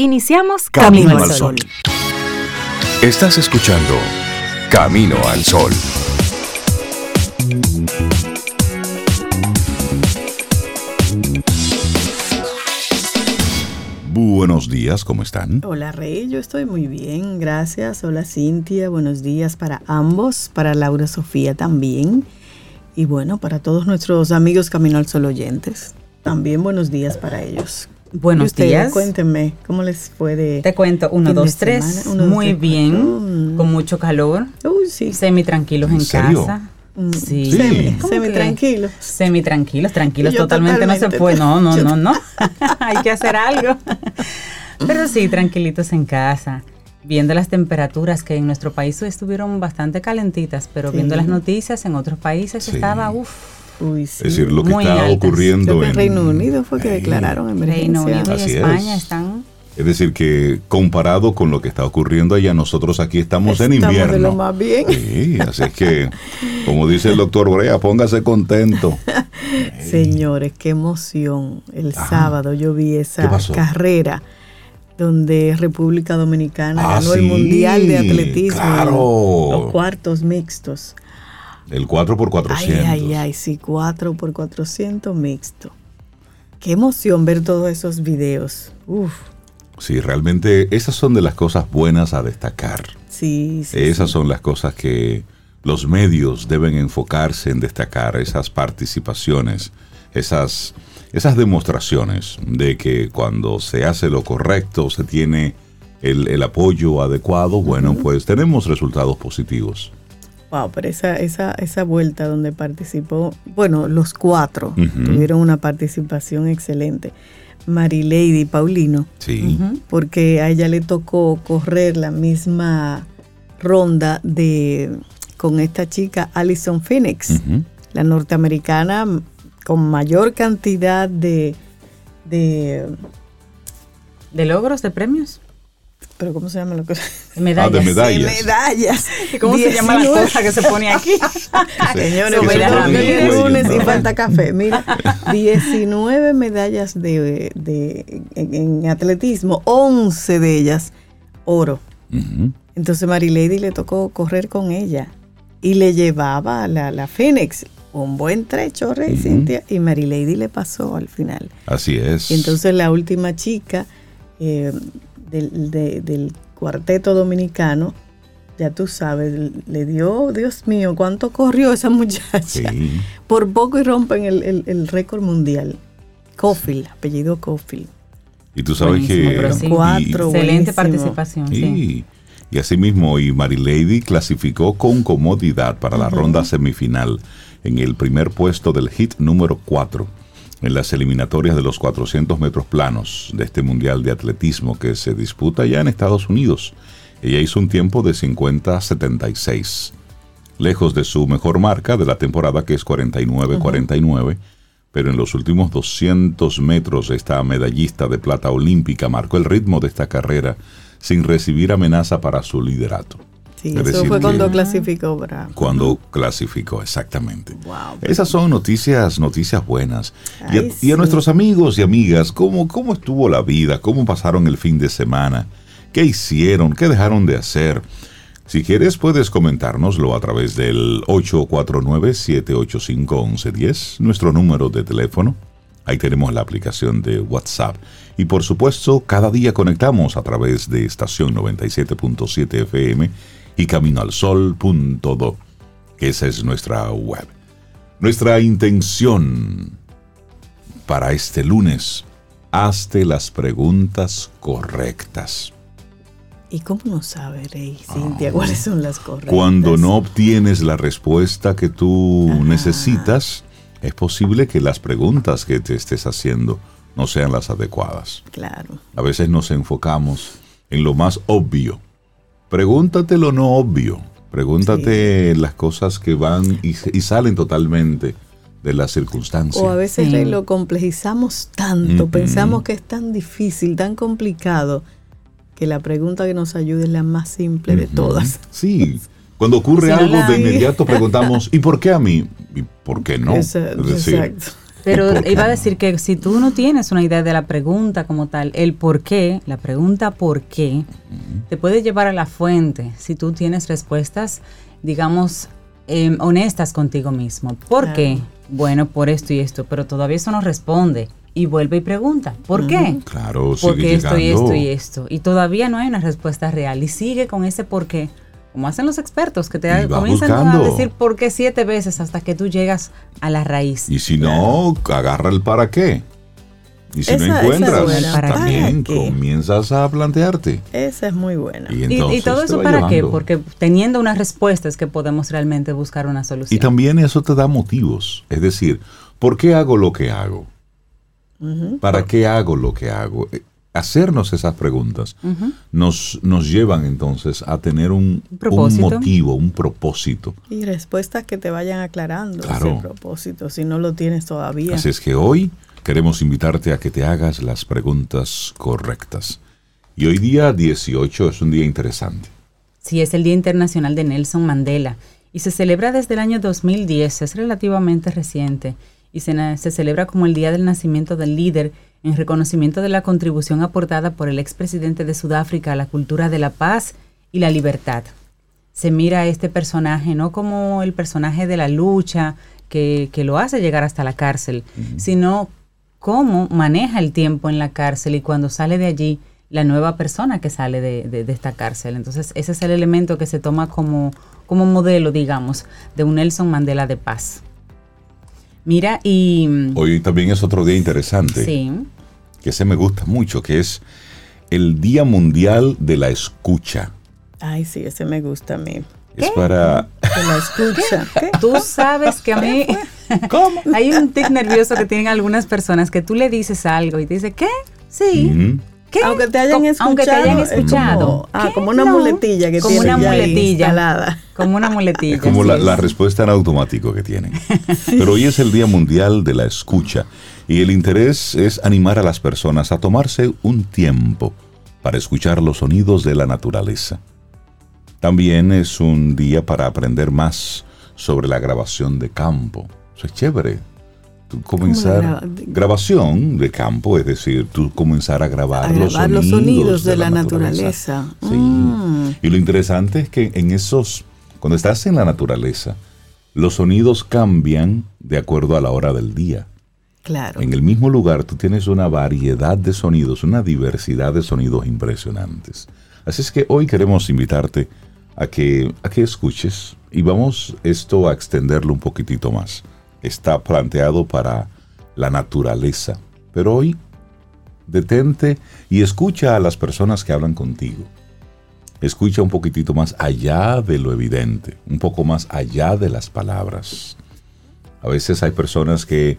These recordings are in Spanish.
Iniciamos Camino, al Sol. Estás escuchando Camino al Sol. Buenos días, ¿cómo están? Hola Rey, yo estoy muy bien, gracias. Hola Cintia, buenos días para ambos, para Laura Sofía también. Y bueno, para todos nuestros amigos Camino al Sol oyentes, también buenos días para ellos. Buenos días. Cuéntenme, ¿cómo les fue de Te cuento, uno, dos, tres. muy bien, con mucho calor. Uy, sí. Semi tranquilos en, casa. Mm, sí. Semi, semi tranquilos. Semi tranquilos, tranquilos totalmente, no se puede. No, no, no, no. Hay que hacer algo. Pero sí, tranquilitos en casa. Viendo las temperaturas que en nuestro país estuvieron bastante calentitas, pero viendo las noticias en otros países estaba, uff, es decir, lo que está ocurriendo en Reino Unido fue que declararon emergencia. Reino Unido y España están es decir, que comparado con lo que está ocurriendo allá, nosotros aquí estamos, en invierno. Estamos de lo más bien. Sí, así es que, como dice el doctor Brea, póngase contento. Señores, qué emoción. El sábado yo vi esa carrera donde República Dominicana ah, ganó el Mundial de Atletismo. Claro. Los cuartos mixtos. El 4 por 400. Ay, ay, ay, sí, 4 por 400 mixto. Qué emoción ver todos esos videos. Uf. Sí, realmente esas son de las cosas buenas a destacar. Sí, sí. Esas son las cosas que los medios deben enfocarse en destacar, esas participaciones, esas, esas demostraciones de que cuando se hace lo correcto, se tiene el, apoyo adecuado, bueno, pues tenemos resultados positivos. Wow, pero esa, esa, esa vuelta donde participó, bueno, los cuatro tuvieron una participación excelente. Marilady Paulino. Sí. Porque a ella le tocó correr la misma ronda de con esta chica Alison Phoenix, la norteamericana con mayor cantidad de, de de logros, de premios pero ¿cómo se llama la cosa? Medallas. Ah, de medallas. medallas. ¿Cómo se llama la cosa que se pone aquí? Señores, mira, lunes y falta café. Mira, 19 medallas de, de en, atletismo, 11 de ellas oro. Entonces Marilady le tocó correr con ella y le llevaba a la, la Phoenix un buen trecho, Rey Cintia, y Marilady le pasó al final. Así es. Y entonces la última chica... Eh, del, del cuarteto dominicano, ya tú sabes, le dio, Dios mío, cuánto corrió esa muchacha. Por poco y rompen el, el, récord mundial. Cofield, apellido Cofield. Y tú sabes que... Cuatro, excelente participación. Sí. Y asimismo, y Lady clasificó con comodidad para la ronda semifinal en el primer puesto del hit número 4 en las eliminatorias de los 400 metros planos de este Mundial de Atletismo que se disputa ya en Estados Unidos. Ella hizo un tiempo de 50-76, lejos de su mejor marca de la temporada que es 49-49, pero en los últimos 200 metros esta medallista de plata olímpica marcó el ritmo de esta carrera sin recibir amenaza para su liderato. Sí, eso fue cuando clasificó Cuando clasificó, exactamente. Esas son noticias, noticias buenas. y, a, nuestros amigos y amigas, ¿cómo, ¿cómo estuvo la vida? ¿Cómo pasaron el fin de semana? ¿Qué hicieron? ¿Qué dejaron de hacer? Si quieres, puedes comentárnoslo a través del 849-785-1110, nuestro número de teléfono. Ahí tenemos la aplicación de WhatsApp. Y por supuesto, cada día conectamos a través de estación 97.7 FM y caminoalsol.do. Esa es nuestra web. Nuestra intención para este lunes, hazte las preguntas correctas. ¿Y cómo no sabe, Rey, Cintia, ah. cuáles son las correctas? Cuando no obtienes la respuesta que tú necesitas, es posible que las preguntas que te estés haciendo no sean las adecuadas. Claro. A veces nos enfocamos en lo más obvio Pregúntate lo no obvio. Pregúntate las cosas que van y, salen totalmente de las circunstancias. O a veces lo complejizamos tanto, pensamos que es tan difícil, tan complicado, que la pregunta que nos ayude es la más simple de todas. Sí, cuando ocurre algo de inmediato preguntamos, ¿y por qué a mí? ¿Y por qué no? Exacto. Pero iba a decir que si tú no tienes una idea de la pregunta como tal, el por qué, la pregunta por qué, te puede llevar a la fuente si tú tienes respuestas, digamos, em, honestas contigo mismo. ¿Por qué? Bueno, por esto y esto, pero todavía eso no responde. Y vuelve y pregunta, ¿por qué? Claro, Porque esto y esto y esto. Y todavía no hay una respuesta real. Y sigue con ese por qué como hacen los expertos, que te comienzan a decir por qué siete veces hasta que tú llegas a la raíz. Y si no, agarra el para qué. Y si no encuentras, también comienzas a plantearte. Esa es muy buena. Y, todo eso para qué? Porque teniendo unas respuestas que podemos realmente buscar una solución. Y también eso te da motivos. Es decir, ¿por qué hago lo que hago? ¿Para qué hago lo que hago? Hacernos esas preguntas nos, nos llevan entonces a tener un, motivo, un propósito. Y respuestas que te vayan aclarando ese propósito, si no lo tienes todavía. Así es que hoy queremos invitarte a que te hagas las preguntas correctas. Y hoy día 18 es un día interesante. Sí, es el Día Internacional de Nelson Mandela y se celebra desde el año 2010, es relativamente reciente y se, se celebra como el día del nacimiento del líder en reconocimiento de la contribución aportada por el expresidente de Sudáfrica a la cultura de la paz y la libertad. Se mira a este personaje no como el personaje de la lucha que, lo hace llegar hasta la cárcel, sino cómo maneja el tiempo en la cárcel y cuando sale de allí la nueva persona que sale de, esta cárcel. Entonces ese es el elemento que se toma como, como modelo, digamos, de un Nelson Mandela de paz. Mira, y... Hoy también es otro día interesante. Sí. Que se me gusta mucho, que es el Día Mundial de la Escucha. Ay, sí, ese me gusta a mí. Es para... De la escucha. Tú sabes que a mí... ¿Cómo? Hay un tic nervioso que tienen algunas personas que tú le dices algo y te dice, ¿qué? Sí. Aunque te hayan escuchado. Aunque te hayan escuchado. Como, ah, como una muletilla que como una muletilla instalada. Como una muletilla. Es como la, respuesta en automático que tienen. Pero hoy es el Día Mundial de la Escucha y el interés es animar a las personas a tomarse un tiempo para escuchar los sonidos de la naturaleza. También es un día para aprender más sobre la grabación de campo. Eso es chévere comenzar grabación de campo, es decir, tú comenzar a grabar, los, sonidos de, la, naturaleza. Mm. Y lo interesante es que en esos, cuando estás en la naturaleza, los sonidos cambian de acuerdo a la hora del día. Claro. En el mismo lugar tú tienes una variedad de sonidos, una diversidad de sonidos impresionantes. Así es que hoy queremos invitarte a que, a que escuches y vamos esto a extenderlo un poquitito más está planteado para la naturaleza. Pero hoy, detente y escucha a las personas que hablan contigo. Escucha un poquitito más allá de lo evidente, un poco más allá de las palabras. A veces hay personas que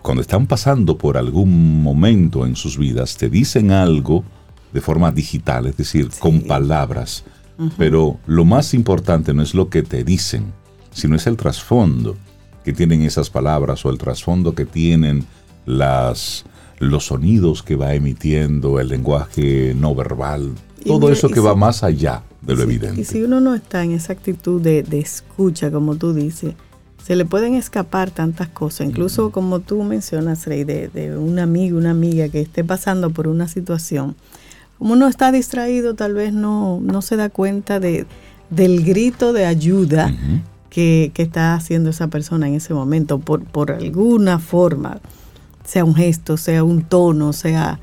cuando están pasando por algún momento en sus vidas te dicen algo de forma digital, es decir, con palabras. Pero lo más importante no es lo que te dicen, sino es el trasfondo que tienen esas palabras o el trasfondo que tienen las, los sonidos que va emitiendo, el lenguaje no verbal, todo eso que va más allá de lo evidente. Y si uno no está en esa actitud de, escucha, como tú dices, se le pueden escapar tantas cosas, incluso como tú mencionas, Rey, de, de, un amigo, una amiga que esté pasando por una situación. Como uno está distraído, tal vez no, no se da cuenta de, del grito de ayuda que, está haciendo esa persona en ese momento, por, por alguna forma, sea un gesto, sea un tono, sea...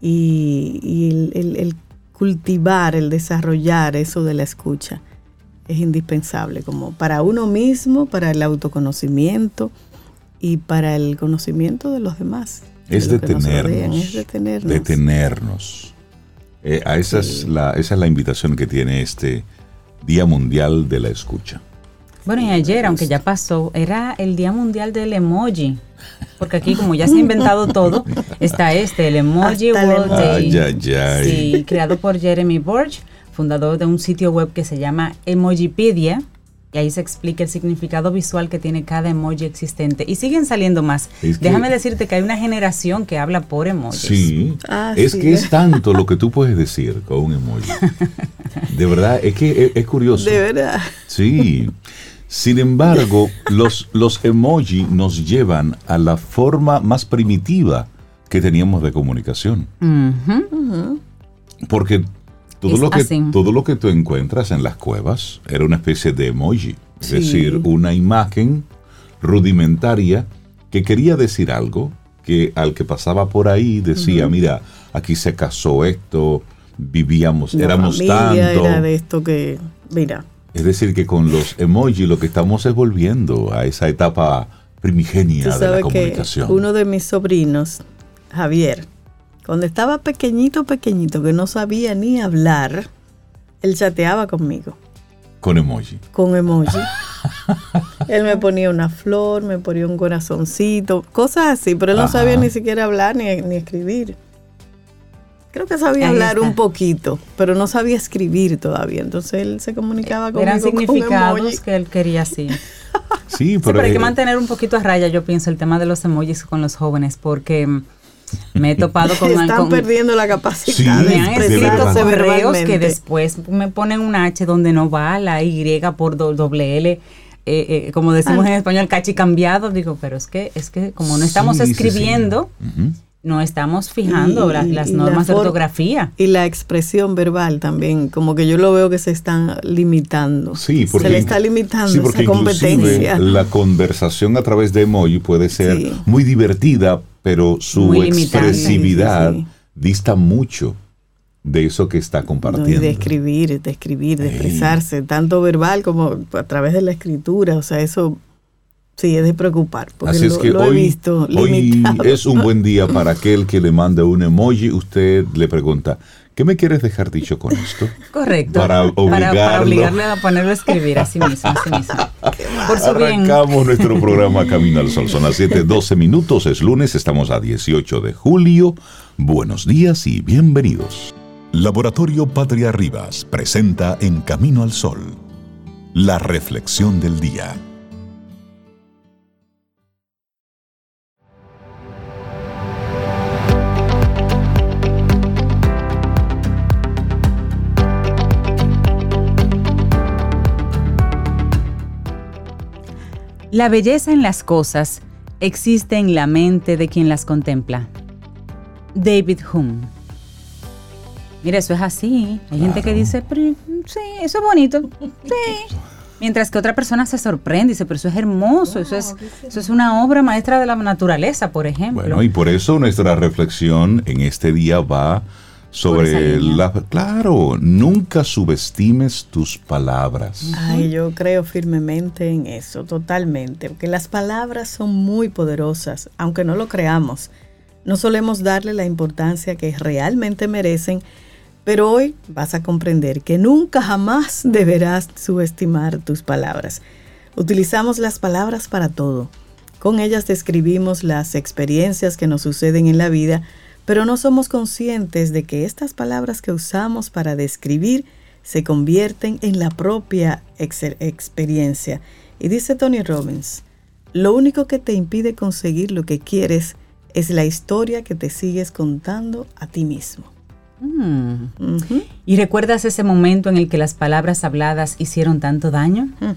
Y, el, cultivar, el desarrollar eso de la escucha es indispensable, como para uno mismo, para el autoconocimiento y para el conocimiento de los demás. Es, detenernos, es detenernos. Detenernos. Eh, a esa, es la, esa es la invitación que tiene este Día Mundial de la Escucha. Bueno, y ayer, aunque ya pasó, era el Día Mundial del Emoji. Porque aquí, como ya se ha inventado todo, está este, el Emoji World Day. Ay, ay, Sí, creado por Jeremy Borch, fundador de un sitio web que se llama Emojipedia. Y ahí se explica el significado visual que tiene cada emoji existente. Y siguen saliendo más. Déjame decirte que hay una generación que habla por emojis. Sí. Ah, es que es tanto lo que tú puedes decir con un emoji. De verdad, es que es, es curioso. De verdad. Sí. Sin embargo, los, los emoji nos llevan a la forma más primitiva que teníamos de comunicación. Porque todo lo, que, todo lo que tú encuentras en las cuevas era una especie de emoji, es decir, una imagen rudimentaria que quería decir algo, que al que pasaba por ahí decía, mira, aquí se casó esto, vivíamos, éramos tanto. Era de esto que, mira. Es decir, que con los emojis lo que estamos es volviendo a esa etapa primigenia de la comunicación. uno de mis sobrinos, Javier, cuando estaba pequeñito, pequeñito, que no sabía ni hablar, él chateaba conmigo. Con emoji. Con emoji. él me ponía una flor, me ponía un corazoncito, cosas así, pero él no sabía ni siquiera hablar ni, ni escribir. Creo que sabía hablar un poquito, pero no sabía escribir todavía. Entonces él se comunicaba con Eran significados que él quería así. sí, pero, hay que mantener un poquito a raya, yo pienso, el tema de los emojis con los jóvenes, porque me he topado con... Están perdiendo la capacidad de Me han escrito correos que después me ponen un H donde no va, la Y por doble L. Eh, eh, como decimos ah. en español, cachi cambiado, digo, pero es que, es que como no estamos escribiendo, no estamos fijando las, normas de ortografía. Y la expresión verbal también, como que yo lo veo que se están limitando. Sí, porque se le está limitando esa competencia. La conversación a través de emoji puede ser muy divertida, pero su expresividad dista mucho de eso que está compartiendo. de escribir, de escribir, de expresarse, tanto verbal como a través de la escritura, o sea, eso Sí, es de preocupar. Porque Así es que hoy, hoy es un buen día para aquel que le manda un emoji. Usted le pregunta, ¿qué me quieres dejar dicho con esto? Correcto. Para, obligarle a ponerlo a escribir a sí mismo. Por su Arrancamos nuestro programa Camino al Sol. Son las 7:12 minutos. Es lunes, estamos a 18 de julio. Buenos días y bienvenidos. Laboratorio Patria Rivas presenta En Camino al Sol la reflexión del día. La belleza en las cosas existe en la mente de quien las contempla. David Hume. Mira, eso es así. Hay gente que dice, sí, eso es bonito. Sí. Mientras que otra persona se sorprende y dice, pero eso es hermoso, eso, es, eso es una obra maestra de la naturaleza, por ejemplo. Bueno, y por eso nuestra reflexión en este día va sobre la... Claro, nunca subestimes tus palabras. Ay, yo creo firmemente en eso, totalmente, porque las palabras son muy poderosas, aunque no lo creamos. No solemos darle la importancia que realmente merecen, pero hoy vas a comprender que nunca jamás deberás subestimar tus palabras. Utilizamos las palabras para todo. Con ellas describimos las experiencias que nos suceden en la vida, pero no somos conscientes de que estas palabras que usamos para describir se convierten en la propia experiencia. Y dice Tony Robbins, lo único que te impide conseguir lo que quieres es la historia que te sigues contando a ti mismo. Mm. ¿Y recuerdas ese momento en el que las palabras habladas hicieron tanto daño? Mm.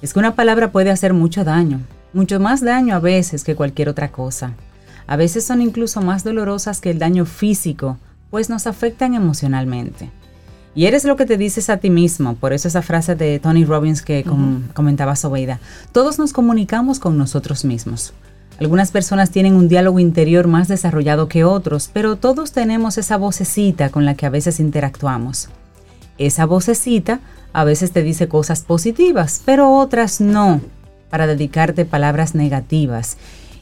Es que una palabra puede hacer mucho daño, mucho más daño a veces que cualquier otra cosa. A veces son incluso más dolorosas que el daño físico, pues nos afectan emocionalmente. Y eres lo que te dices a ti mismo, por eso esa frase de Tony Robbins que comentaba Sobeida. Todos nos comunicamos con nosotros mismos. Algunas personas tienen un diálogo interior más desarrollado que otros, pero todos tenemos esa vocecita con la que a veces interactuamos. Esa vocecita a veces te dice cosas positivas, pero otras no, para dedicarte palabras negativas.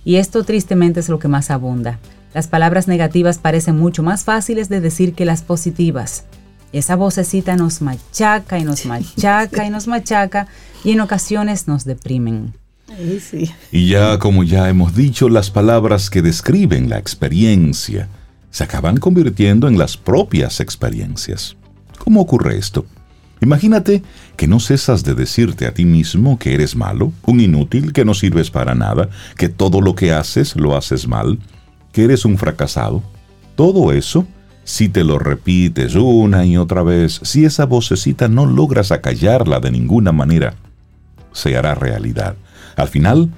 Y esto tristemente es lo que más abunda. Las palabras negativas parecen mucho más fáciles de decir que las positivas. Esa vocecita nos machaca y nos machaca y nos machaca y en ocasiones nos deprimen. Y ya como ya hemos dicho, las palabras que describen la experiencia se acaban convirtiendo en las propias experiencias. ¿Cómo ocurre esto? Imagínate que no cesas de decirte a ti mismo que eres malo, un inútil, que no sirves para nada, que todo lo que haces lo haces mal, que eres un fracasado. Todo eso, si te lo repites una y otra vez, si esa vocecita no logras acallarla de ninguna manera, se hará realidad. Al final,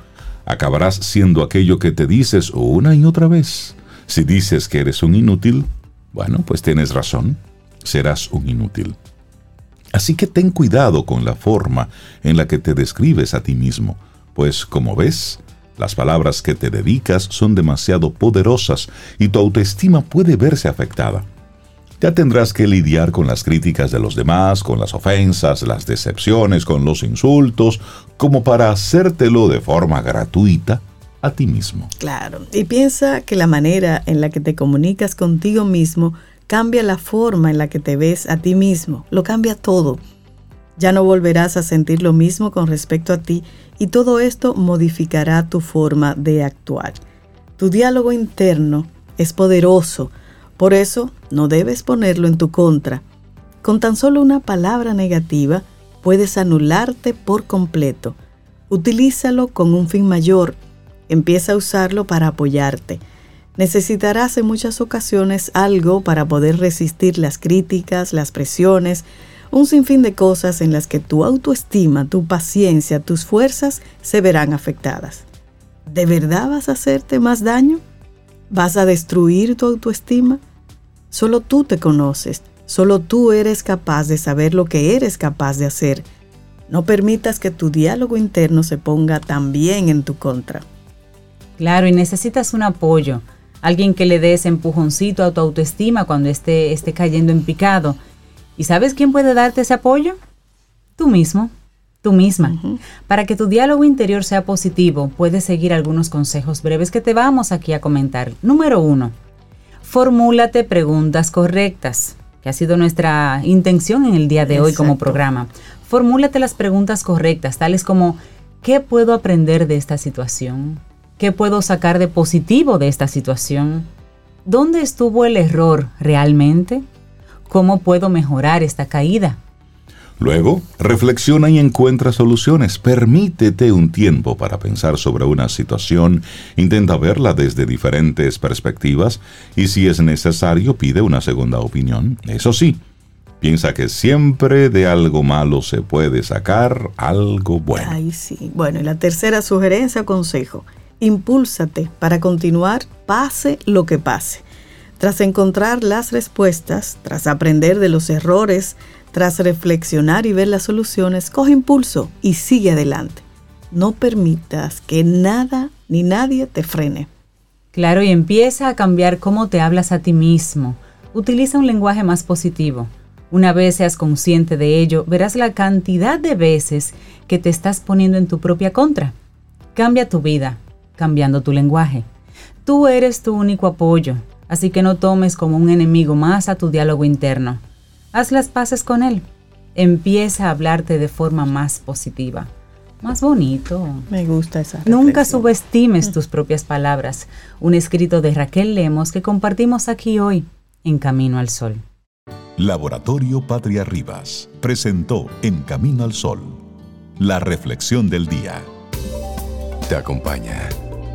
acabarás siendo aquello que te dices una y otra vez. Si dices que eres un inútil, bueno, pues tienes razón, serás un inútil. Así que ten cuidado con la forma en la que te describes a ti mismo, pues como ves, las palabras que te dedicas son demasiado poderosas y tu autoestima puede verse afectada. Ya tendrás que lidiar con las críticas de los demás, con las ofensas, las decepciones, con los insultos, como para hacértelo de forma gratuita a ti mismo. Claro, y piensa que la manera en la que te comunicas contigo mismo cambia la forma en la que te ves a ti mismo, lo cambia todo. Ya no volverás a sentir lo mismo con respecto a ti y todo esto modificará tu forma de actuar. Tu diálogo interno es poderoso, por eso no debes ponerlo en tu contra. Con tan solo una palabra negativa puedes anularte por completo. Utilízalo con un fin mayor. Empieza a usarlo para apoyarte. Necesitarás en muchas ocasiones algo para poder resistir las críticas, las presiones, un sinfín de cosas en las que tu autoestima, tu paciencia, tus fuerzas se verán afectadas. ¿De verdad vas a hacerte más daño? ¿Vas a destruir tu autoestima? Solo tú te conoces, solo tú eres capaz de saber lo que eres capaz de hacer. No permitas que tu diálogo interno se ponga también en tu contra. Claro, y necesitas un apoyo, alguien que le dé ese empujoncito a tu autoestima cuando esté, esté cayendo en picado. ¿Y sabes quién puede darte ese apoyo? Tú mismo, tú misma. Para que tu diálogo interior sea positivo, puedes seguir algunos consejos breves que te vamos aquí a comentar. Número uno, formúlate preguntas correctas, que ha sido nuestra intención en el día de hoy como programa. Formúlate las preguntas correctas, tales como, ¿qué puedo aprender de esta situación? ¿Qué puedo sacar de positivo de esta situación? ¿Dónde estuvo el error realmente? ¿Cómo puedo mejorar esta caída? Luego, reflexiona y encuentra soluciones. Permítete un tiempo para pensar sobre una situación, intenta verla desde diferentes perspectivas y si es necesario pide una segunda opinión. Eso sí, piensa que siempre de algo malo se puede sacar algo bueno. Ay, sí. Bueno, y la tercera sugerencia o consejo, impúlsate para continuar pase lo que pase. Tras encontrar las respuestas, tras aprender de los errores, tras reflexionar y ver las soluciones, coge impulso y sigue adelante. No permitas que nada ni nadie te frene. Claro, y empieza a cambiar cómo te hablas a ti mismo. Utiliza un lenguaje más positivo. Una vez seas consciente de ello, verás la cantidad de veces que te estás poniendo en tu propia contra. Cambia tu vida, cambiando tu lenguaje. Tú eres tu único apoyo, así que no tomes como un enemigo más a tu diálogo interno. Haz las paces con él. Empieza a hablarte de forma más positiva. Más bonito. Me gusta esa. Nunca subestimes tus propias palabras. Un escrito de Raquel Lemos que compartimos aquí hoy en Camino al Sol. Laboratorio Patria Rivas presentó En Camino al Sol la reflexión del día. Te acompaña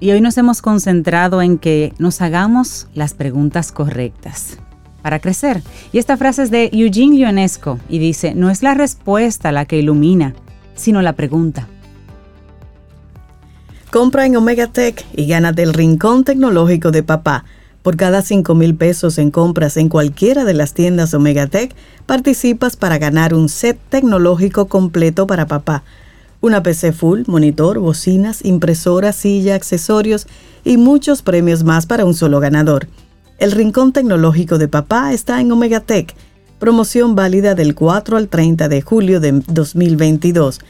Y hoy nos hemos concentrado en que nos hagamos las preguntas correctas para crecer. Y esta frase es de Eugene Ionesco y dice, no es la respuesta la que ilumina, sino la pregunta. Compra en Omega Tech y gánate el rincón tecnológico de papá. Por cada 5 mil pesos en compras en cualquiera de las tiendas Omega Tech, participas para ganar un set tecnológico completo para papá. Una PC full, monitor, bocinas, impresora, silla, accesorios y muchos premios más para un solo ganador. El Rincón Tecnológico de Papá está en Omega Tech. Promoción válida del 4 al 30 de julio de 2022.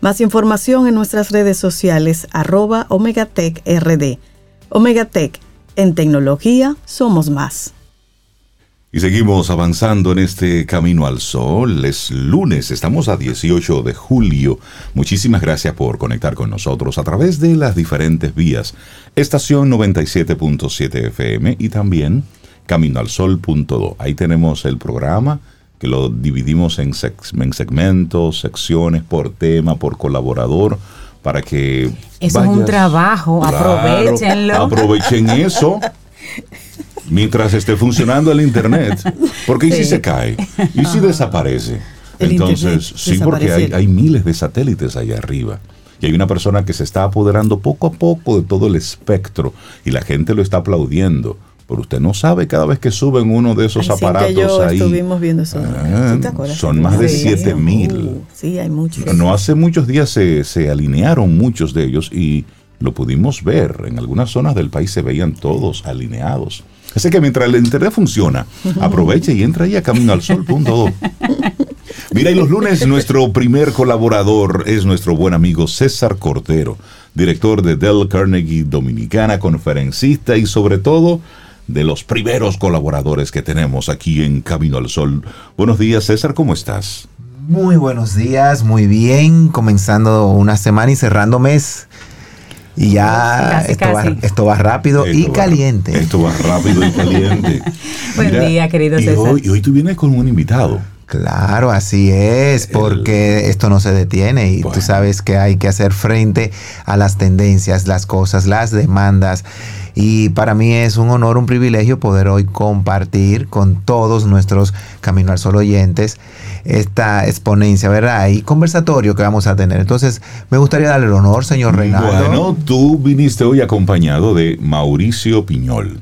Más información en nuestras redes sociales arroba Omegatech RD. Omega Tech, en tecnología somos más. Y seguimos avanzando en este camino al sol. Es lunes, estamos a 18 de julio. Muchísimas gracias por conectar con nosotros a través de las diferentes vías. Estación 97.7 FM y también caminoalsol.do. Ahí tenemos el programa que lo dividimos en, segmentos, secciones, por tema, por colaborador, para que... Eso es un trabajo, aprovechenlo. Aprovechen eso. mientras esté funcionando el Internet. Porque ¿y si se cae? ¿Y si desaparece? Entonces, sí, porque hay, hay miles de satélites allá arriba. Y hay una persona que se está apoderando poco a poco de todo el espectro y la gente lo está aplaudiendo. Pero usted no sabe cada vez que suben uno de esos aparatos ahí. Estuvimos viendo eso. Ah, son más de 7000. mil. Uh, sí, hay muchos. No hace muchos días se, se alinearon muchos de ellos y lo pudimos ver. En algunas zonas del país se veían todos alineados. Así que mientras el internet funciona, aproveche y entra ahí a caminoalsol.do. Mira, y los lunes nuestro primer colaborador es nuestro buen amigo César Cordero, director de Dell Carnegie Dominicana, conferencista y sobre todo de los primeros colaboradores que tenemos aquí en Camino al Sol. Buenos días, César, ¿cómo estás? Muy buenos días, muy bien, comenzando una semana y cerrando mes. Y ya esto, Va, esto, Va, rápido y caliente. esto va rápido y caliente. Buen día, querido César. Hoy, y hoy tú vienes con un invitado. Claro, así es, porque esto no se detiene y tú sabes que hay que hacer frente a las tendencias, las cosas, las demandas. Y para mí es un honor, un privilegio poder hoy compartir con todos nuestros Camino al Sol oyentes esta exponencia, ¿verdad? Y conversatorio que vamos a tener. Entonces, me gustaría darle el honor, señor Reinaldo. Bueno, tú viniste hoy acompañado de Mauricio Piñol.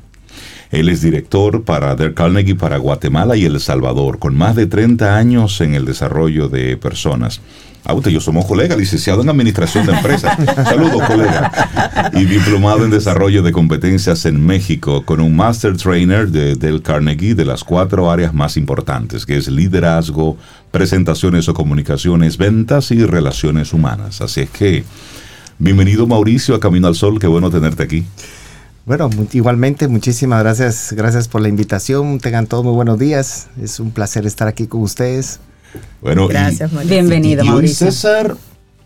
Él es director para Der Carnegie para Guatemala y El Salvador, con más de 30 años en el desarrollo de personas. Ah, usted yo somos colegas, licenciado en Administración de Empresas. Saludos, colega. Y diplomado en Desarrollo de Competencias en México, con un Master Trainer de Del Carnegie de las cuatro áreas más importantes, que es liderazgo, presentaciones o comunicaciones, ventas y relaciones humanas. Así es que, bienvenido Mauricio a Camino al Sol, qué bueno tenerte aquí. Bueno, igualmente, muchísimas gracias, gracias por la invitación. Tengan todos muy buenos días. Es un placer estar aquí con ustedes. Bueno, gracias, Mauricio. Bienvenido, y, hoy César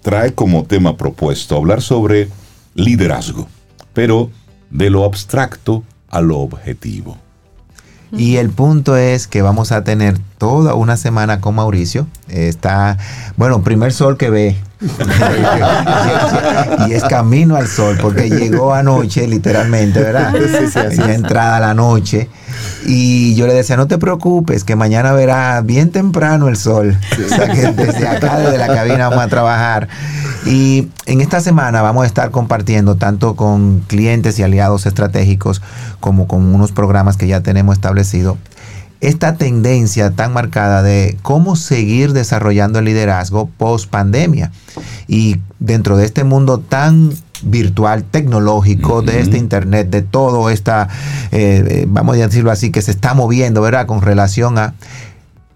trae como tema propuesto hablar sobre liderazgo, pero de lo abstracto a lo objetivo. Y el punto es que vamos a tener toda una semana con Mauricio. Está, bueno, primer sol que ve. y es camino al sol, porque llegó anoche, literalmente, ¿verdad? Sí, sí, entrada la noche. Y yo le decía, no te preocupes, que mañana verá bien temprano el sol. O sea que desde acá, desde la cabina, vamos a trabajar. Y en esta semana vamos a estar compartiendo tanto con clientes y aliados estratégicos como con unos programas que ya tenemos establecidos esta tendencia tan marcada de cómo seguir desarrollando el liderazgo post pandemia. Y dentro de este mundo tan virtual, tecnológico, de este Internet, de todo esta, eh, eh, vamos a decirlo así, que se está moviendo, ¿verdad? Con relación a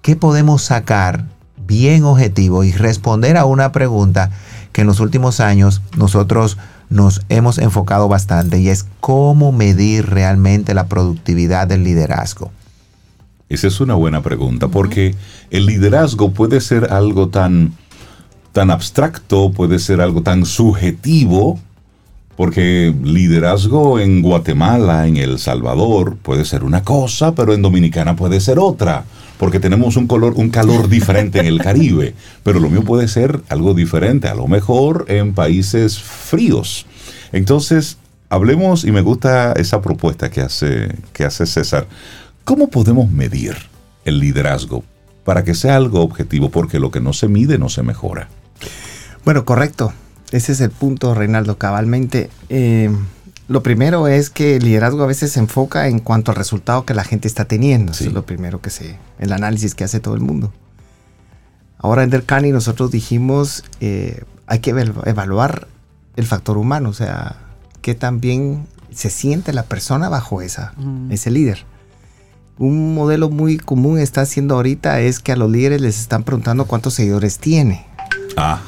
qué podemos sacar bien objetivo y responder a una pregunta que en los últimos años nosotros nos hemos enfocado bastante y es cómo medir realmente la productividad del liderazgo. Esa es una buena pregunta, porque el liderazgo puede ser algo tan, tan abstracto, puede ser algo tan subjetivo, porque liderazgo en Guatemala, en El Salvador, puede ser una cosa, pero en Dominicana puede ser otra, porque tenemos un, color, un calor diferente en el Caribe, pero lo mío puede ser algo diferente, a lo mejor en países fríos. Entonces, hablemos, y me gusta esa propuesta que hace, que hace César, ¿cómo podemos medir el liderazgo para que sea algo objetivo? Porque lo que no se mide no se mejora. Bueno, correcto. Ese es el punto, Reinaldo, cabalmente. Eh, lo primero es que el liderazgo a veces se enfoca en cuanto al resultado que la gente está teniendo. Eso es lo primero que se, el análisis que hace todo el mundo. Ahora en Dercani nosotros dijimos, eh, hay que evaluar el factor humano, o sea, qué también se siente la persona bajo esa, ese líder. Un modelo muy común está haciendo ahorita es que a los líderes les están preguntando cuántos seguidores tiene.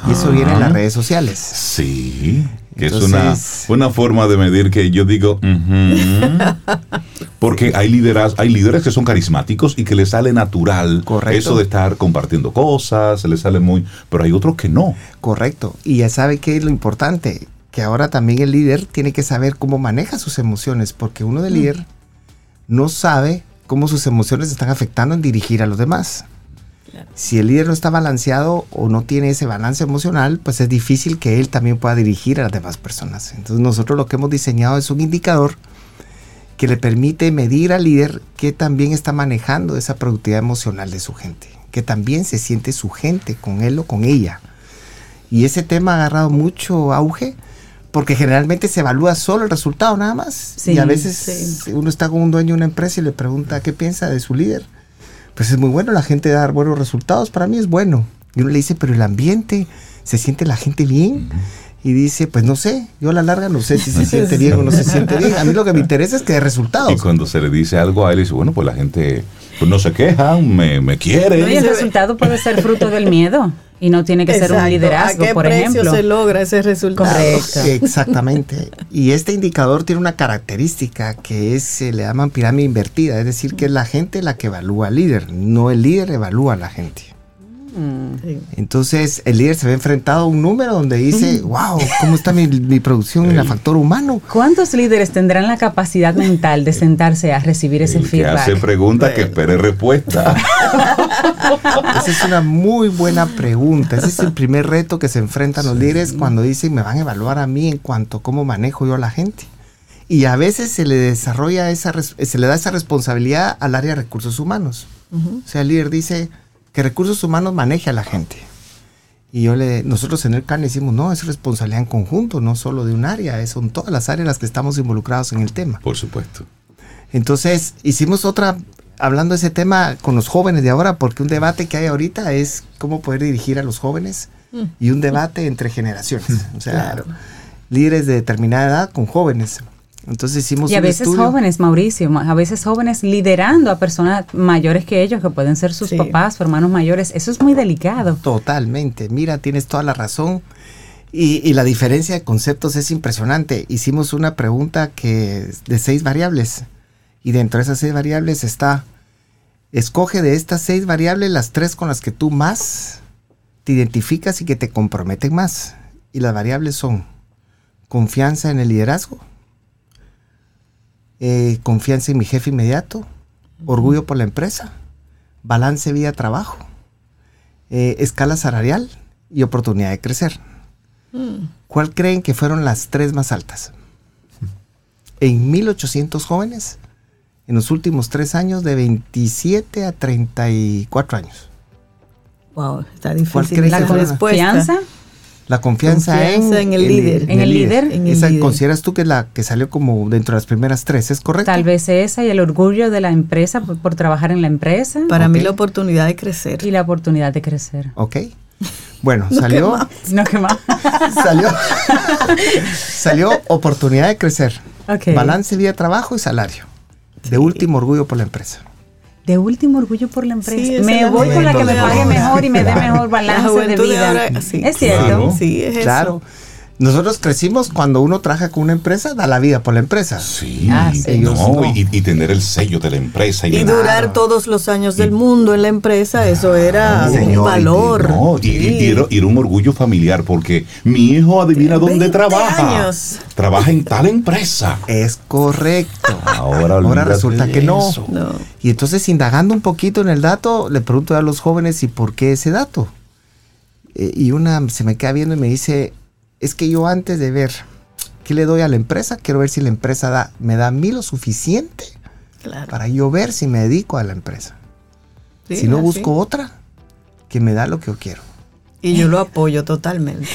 Y eso viene en las redes sociales. Sí. Que es una, una forma de medir que yo digo, porque hay líderes, hay líderes que son carismáticos y que les sale natural Correcto. eso de estar compartiendo cosas, se les sale muy, pero hay otros que no. Correcto. Y ya sabe qué es lo importante, que ahora también el líder tiene que saber cómo maneja sus emociones, porque uno de líder no sabe cómo sus emociones están afectando en dirigir a los demás. Si el líder no está balanceado o no tiene ese balance emocional, pues es difícil que él también pueda dirigir a las demás personas. Entonces nosotros lo que hemos diseñado es un indicador que le permite medir al líder que también está manejando esa productividad emocional de su gente, que también se siente su gente con él o con ella. Y ese tema ha agarrado mucho auge porque generalmente se evalúa solo el resultado nada más. y a veces uno está con un dueño de una empresa y le pregunta qué piensa de su líder pues es muy bueno, la gente dar buenos resultados, para mí es bueno. Y uno le dice, pero el ambiente, ¿se siente la gente bien? Y dice, pues no sé, yo a la larga no sé si se siente bien o no se siente bien. A mí lo que me interesa es que dé resultados. Y cuando se le dice algo a él, dice, bueno, pues la gente pues no se queja, me, me quiere. y el resultado puede ser fruto del miedo. Y no tiene que ser un liderazgo, ¿A qué por precio ejemplo. se logra ese resultado? Correcto. Exactamente. Y este indicador tiene una característica que es, se le llaman pirámide invertida, es decir, que es la gente la que evalúa al líder, no el líder evalúa a la gente. Sí. Entonces el líder se ve enfrentado a un número donde dice, wow, ¿cómo está mi, mi producción en el factor humano? ¿Cuántos líderes tendrán la capacidad mental de sentarse a recibir ese El que feedback? hace pregunta que espere respuesta. Esa es una muy buena pregunta. Ese es el primer reto que se enfrentan los líderes cuando dicen, me van a evaluar a mí en cuanto a cómo manejo yo a la gente. Y a veces se le desarrolla esa, se le da esa responsabilidad al área de recursos humanos. O sea, el líder dice que recursos humanos maneje a la gente. Y yo le, nosotros en el CAN decimos, no, es responsabilidad en conjunto, no solo de un área, es- son todas las áreas las que estamos involucrados en el tema. Por supuesto. Entonces, hicimos otra, hablando de ese tema con los jóvenes de ahora, porque un debate que hay ahorita es cómo poder dirigir a los jóvenes y un debate entre generaciones. O sea, Claro. líderes de determinada edad con jóvenes. Entonces hicimos Y a un veces estudio. jóvenes, Mauricio, ma- a veces jóvenes liderando a personas mayores que ellos, que pueden ser sus Sí. papás o hermanos mayores. Eso es muy delicado. Totalmente. Mira, tienes toda la razón. Y, y la diferencia de conceptos es impresionante. Hicimos una pregunta que de seis variables. Y dentro de esas seis variables está, escoge de estas seis variables las tres con las que tú más te identificas y que te comprometen más. Y las variables son confianza en el liderazgo, eh, confianza en mi jefe inmediato, orgullo por la empresa, balance vida-trabajo, eh, escala salarial y oportunidad de crecer. ¿Cuál creen que fueron las tres más altas? En 1800 jóvenes, en los últimos tres años, de 27 a 34 años. Wow, está ¿Cuál difícil crees la que. La confianza, Confianza en el líder. En el líder. En el Esa líder. consideras tú que es la que salió como dentro de las primeras tres, ¿es correcto? Tal vez esa y el orgullo de la empresa por, por trabajar en la empresa Para mí la oportunidad de crecer. y la oportunidad de crecer. Ok. Bueno, salió, No, que más. salió, salió oportunidad de crecer. Ok. Balance vida trabajo y salario. De último orgullo por la empresa. De último orgullo por la empresa. Sí, me voy con la que me pague mejor y me dé mejor La balance de juventud de vida. ahora, sí. Es cierto. Claro. Sí, es Claro. Nosotros crecimos cuando uno trabaja con una empresa, da la vida por la empresa. Sí, Ah, sí. no, Ellos no. Y, y tener el sello de la empresa. Y ganar. durar todos los años del mundo en la empresa, eso era Señor, un valor. No, y, y- Sí. y era, y era un orgullo familiar porque mi hijo adivina dónde 20 trabaja. años. Trabaja en tal empresa. Es correcto. Ahora, Ahora resulta que. No. Y entonces, indagando un poquito en el dato, le pregunto a los jóvenes, ¿y por qué ese dato? Eh, y una se me queda viendo y me dice, es que yo antes de ver qué le doy a la empresa, quiero ver si la empresa da, me da a mí lo suficiente Claro. para yo ver si me dedico a la empresa. Sí, si no así. busco otra que me da lo que yo quiero. Y yo lo apoyo totalmente.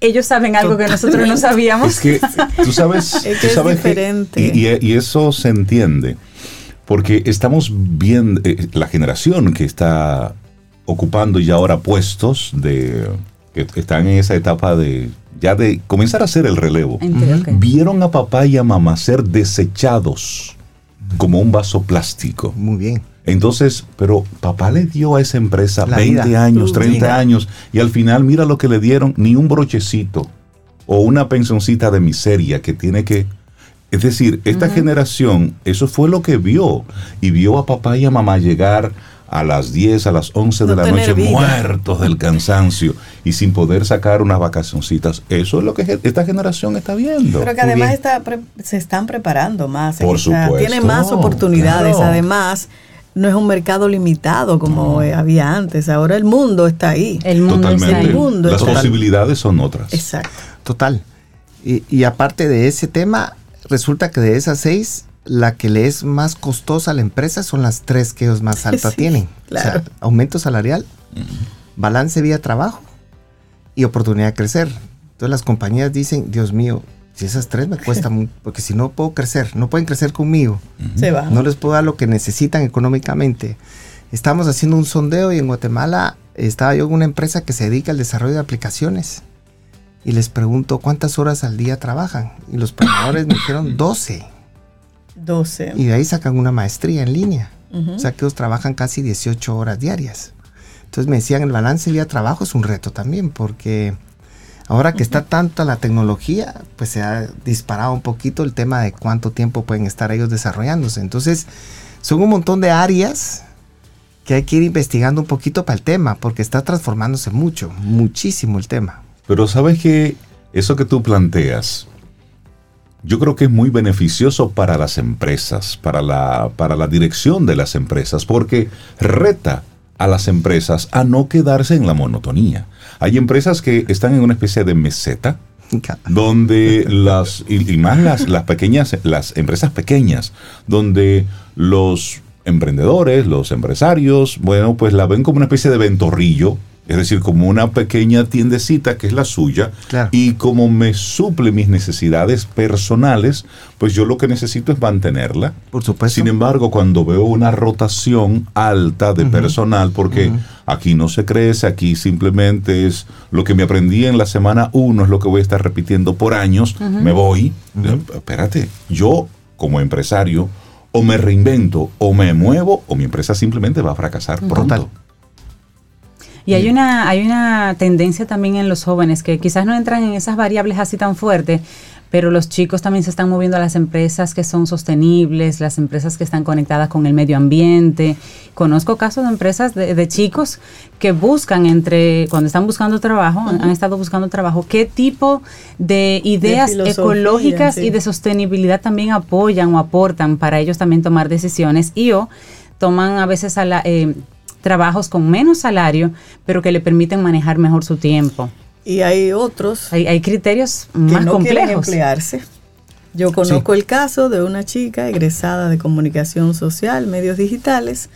Ellos saben algo que nosotros no sabíamos. Es que tú sabes, Es que tú es sabes que- diferente. y, y- y eso se entiende. Porque estamos viendo eh, la generación que está ocupando ya ahora puestos de que están en esa etapa de ya de comenzar a hacer el relevo. Entiendo. Vieron a papá y a mamá ser desechados como un vaso plástico. Muy bien. Entonces, pero papá le dio a esa empresa La 20 vida. años, Tu 30 vida. años, y al final mira lo que le dieron, ni un brochecito. o una pensioncita de miseria que tiene que... Es decir, esta generación, eso fue lo que vio. Y vio a papá y a mamá llegar a las 10, a las 11 de la noche muertos del cansancio y sin poder sacar unas vacacioncitas. Eso es lo que esta generación está viendo. Pero que además está se están preparando más. Por supuesto. Tiene más oportunidades. Además, no es un mercado limitado como había antes. Ahora el mundo está ahí. El mundo Está El mundo Las posibilidades son otras. Exacto. Total. Y, y aparte de ese tema, resulta que de esas seis, la que le es más costosa a la empresa son las tres que ellos más alta tienen. O sea, aumento salarial, balance vía trabajo y oportunidad de crecer. Entonces las compañías dicen, Dios mío, si esas tres me cuestan, porque si no puedo crecer, no pueden crecer conmigo. Se va. No les puedo dar lo que necesitan económicamente. Estamos haciendo un sondeo y en Guatemala estaba yo en una empresa que se dedica al desarrollo de aplicaciones. Y les pregunto cuántas horas al día trabajan. Y los programadores me dijeron 12. 12. Y de ahí sacan una maestría en línea. O sea que ellos trabajan casi 18 horas diarias. Entonces me decían, el balance día trabajo es un reto también, porque ahora que está tanta la tecnología, pues se ha disparado un poquito el tema de cuánto tiempo pueden estar ellos desarrollándose. Entonces, son un montón de áreas que hay que ir investigando un poquito para el tema, porque está transformándose mucho, muchísimo el tema. Pero sabes que eso que tú planteas, yo creo que es muy beneficioso para las empresas, para la, para la dirección de las empresas, porque reta a las empresas a no quedarse en la monotonía. Hay empresas que están en una especie de meseta, donde las, y, más las, las pequeñas, las empresas pequeñas, donde los emprendedores, los empresarios, bueno, pues la ven como una especie de ventorrillo es decir, como una pequeña tiendecita que es la suya, y como me suple mis necesidades personales, pues yo lo que necesito es mantenerla. Por supuesto. Sin embargo, cuando veo una rotación alta de personal, porque aquí no se crece, aquí simplemente es lo que me aprendí en la semana uno, es lo que voy a estar repitiendo por años, me voy. Espérate, yo como empresario, o me reinvento, o me muevo, o mi empresa simplemente va a fracasar pronto. Y hay una, hay una tendencia también en los jóvenes que quizás no entran en esas variables así tan fuertes, pero los chicos también se están moviendo a las empresas que son sostenibles, las empresas que están conectadas con el medio ambiente. Conozco casos de empresas de, chicos que buscan entre, cuando están buscando trabajo, han estado buscando trabajo, qué tipo de ideas ecológicas y de sostenibilidad también apoyan o aportan para ellos también tomar decisiones y o toman a veces a la... Eh, trabajos con menos salario, pero que le permiten manejar mejor su tiempo. Y hay otros. Hay, criterios más no complejos. emplearse. Yo conozco el caso de una chica egresada de comunicación social, medios digitales,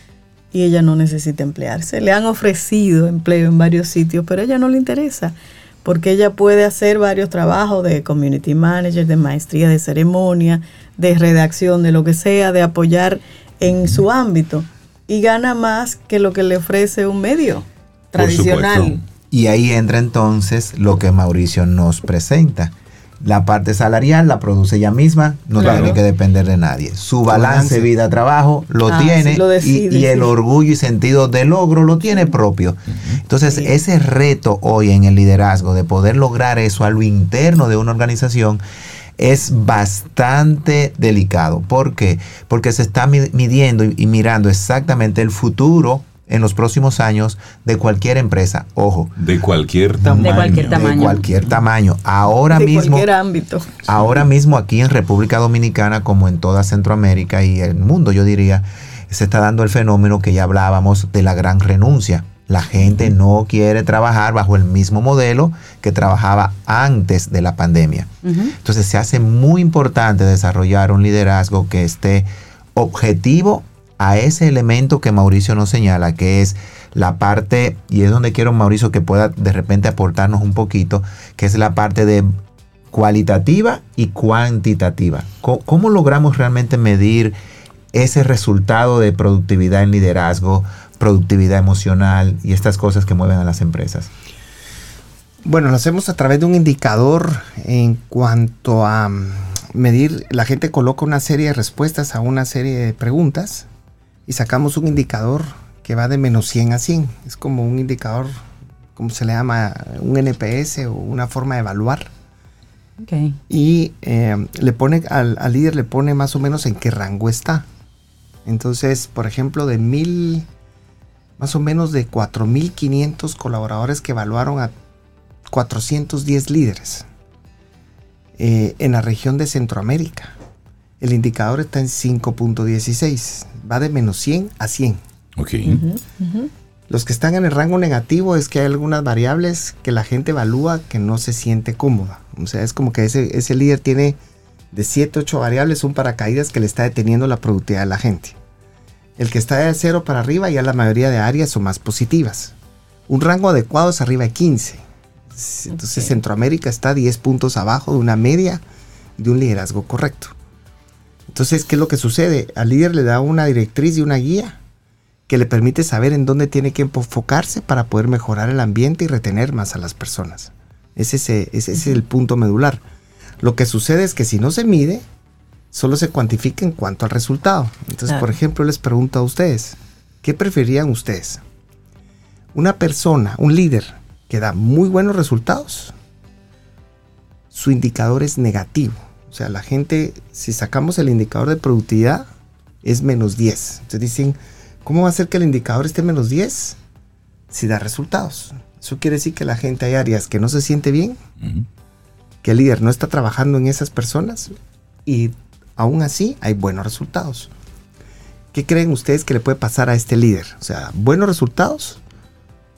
y ella no necesita emplearse. Le han ofrecido empleo en varios sitios, pero a ella no le interesa, porque ella puede hacer varios trabajos de community manager, de maestría de ceremonia, de redacción, de lo que sea, de apoyar en su ámbito y gana más que lo que le ofrece un medio tradicional. Y ahí entra entonces lo que Mauricio nos presenta. La parte salarial la produce ella misma, no tiene que depender de nadie. Su balance, vida-trabajo lo ah, tiene y, el orgullo y sentido de logro lo tiene propio. Entonces, ese reto hoy en el liderazgo de poder lograr eso a lo interno de una organización es bastante delicado. ¿Por qué? Porque se está midiendo y mirando exactamente el futuro en los próximos años de cualquier empresa. Ojo. De cualquier tamaño. De cualquier tamaño. De cualquier tamaño. Ahora de mismo. cualquier ámbito. Ahora mismo aquí en República Dominicana, como en toda Centroamérica y el mundo, yo diría, se está dando el fenómeno que ya hablábamos de la gran renuncia. La gente no quiere trabajar bajo el mismo modelo que trabajaba antes de la pandemia. Entonces se hace muy importante desarrollar un liderazgo que esté objetivo a ese elemento que Mauricio nos señala, que es la parte, y es donde quiero Mauricio que pueda de repente aportarnos un poquito, que es la parte de cualitativa y cuantitativa. cómo logramos realmente medir ese resultado de productividad en liderazgo? Productividad emocional y estas cosas que mueven a las empresas? Bueno, lo hacemos a través de un indicador en cuanto a mm, medir, la gente coloca una serie de respuestas a una serie de preguntas y sacamos un indicador que va de menos 100 a 100. Es como un indicador, ¿cómo se le llama? Un NPS o una forma de evaluar Y eh, le pone al, líder le pone más o menos en qué rango está. Entonces, por ejemplo, de mil, más o menos de 4.500 colaboradores que evaluaron a 410 líderes eh, en la región de Centroamérica. El indicador está en 5.16. Va de menos 100 a 100. Ok. Los que están en el rango negativo es que hay algunas variables que la gente evalúa que no se siente cómoda. O sea, es como que ese, ese líder tiene de 7, 8 variables, un paracaídas que le está deteniendo la productividad de la gente. El que está de 0 para arriba, ya la mayoría de áreas son más positivas. Un rango adecuado es arriba de 15. Entonces Centroamérica está 10 puntos abajo de una media de un liderazgo correcto. Entonces, ¿qué es lo que sucede? Al líder le da una directriz y una guía que le permite saber en dónde tiene que enfocarse para poder mejorar el ambiente y retener más a las personas. Ese, ese es el punto medular. Lo que sucede es que si no se mide, solo se cuantifica en cuanto al resultado. Entonces, por ejemplo, les pregunto a ustedes, ¿qué preferirían ustedes? Una persona, un líder que da muy buenos resultados, su indicador es negativo. O sea, la gente, si sacamos el indicador de productividad, es menos 10. Entonces dicen, ¿Cómo va a ser que el indicador esté menos 10? Si da resultados. Eso quiere decir que la gente hay áreas que no se siente bien, que el líder no está trabajando en esas personas y aún así hay buenos resultados. ¿Qué creen ustedes que le puede pasar a este líder? O sea, buenos resultados,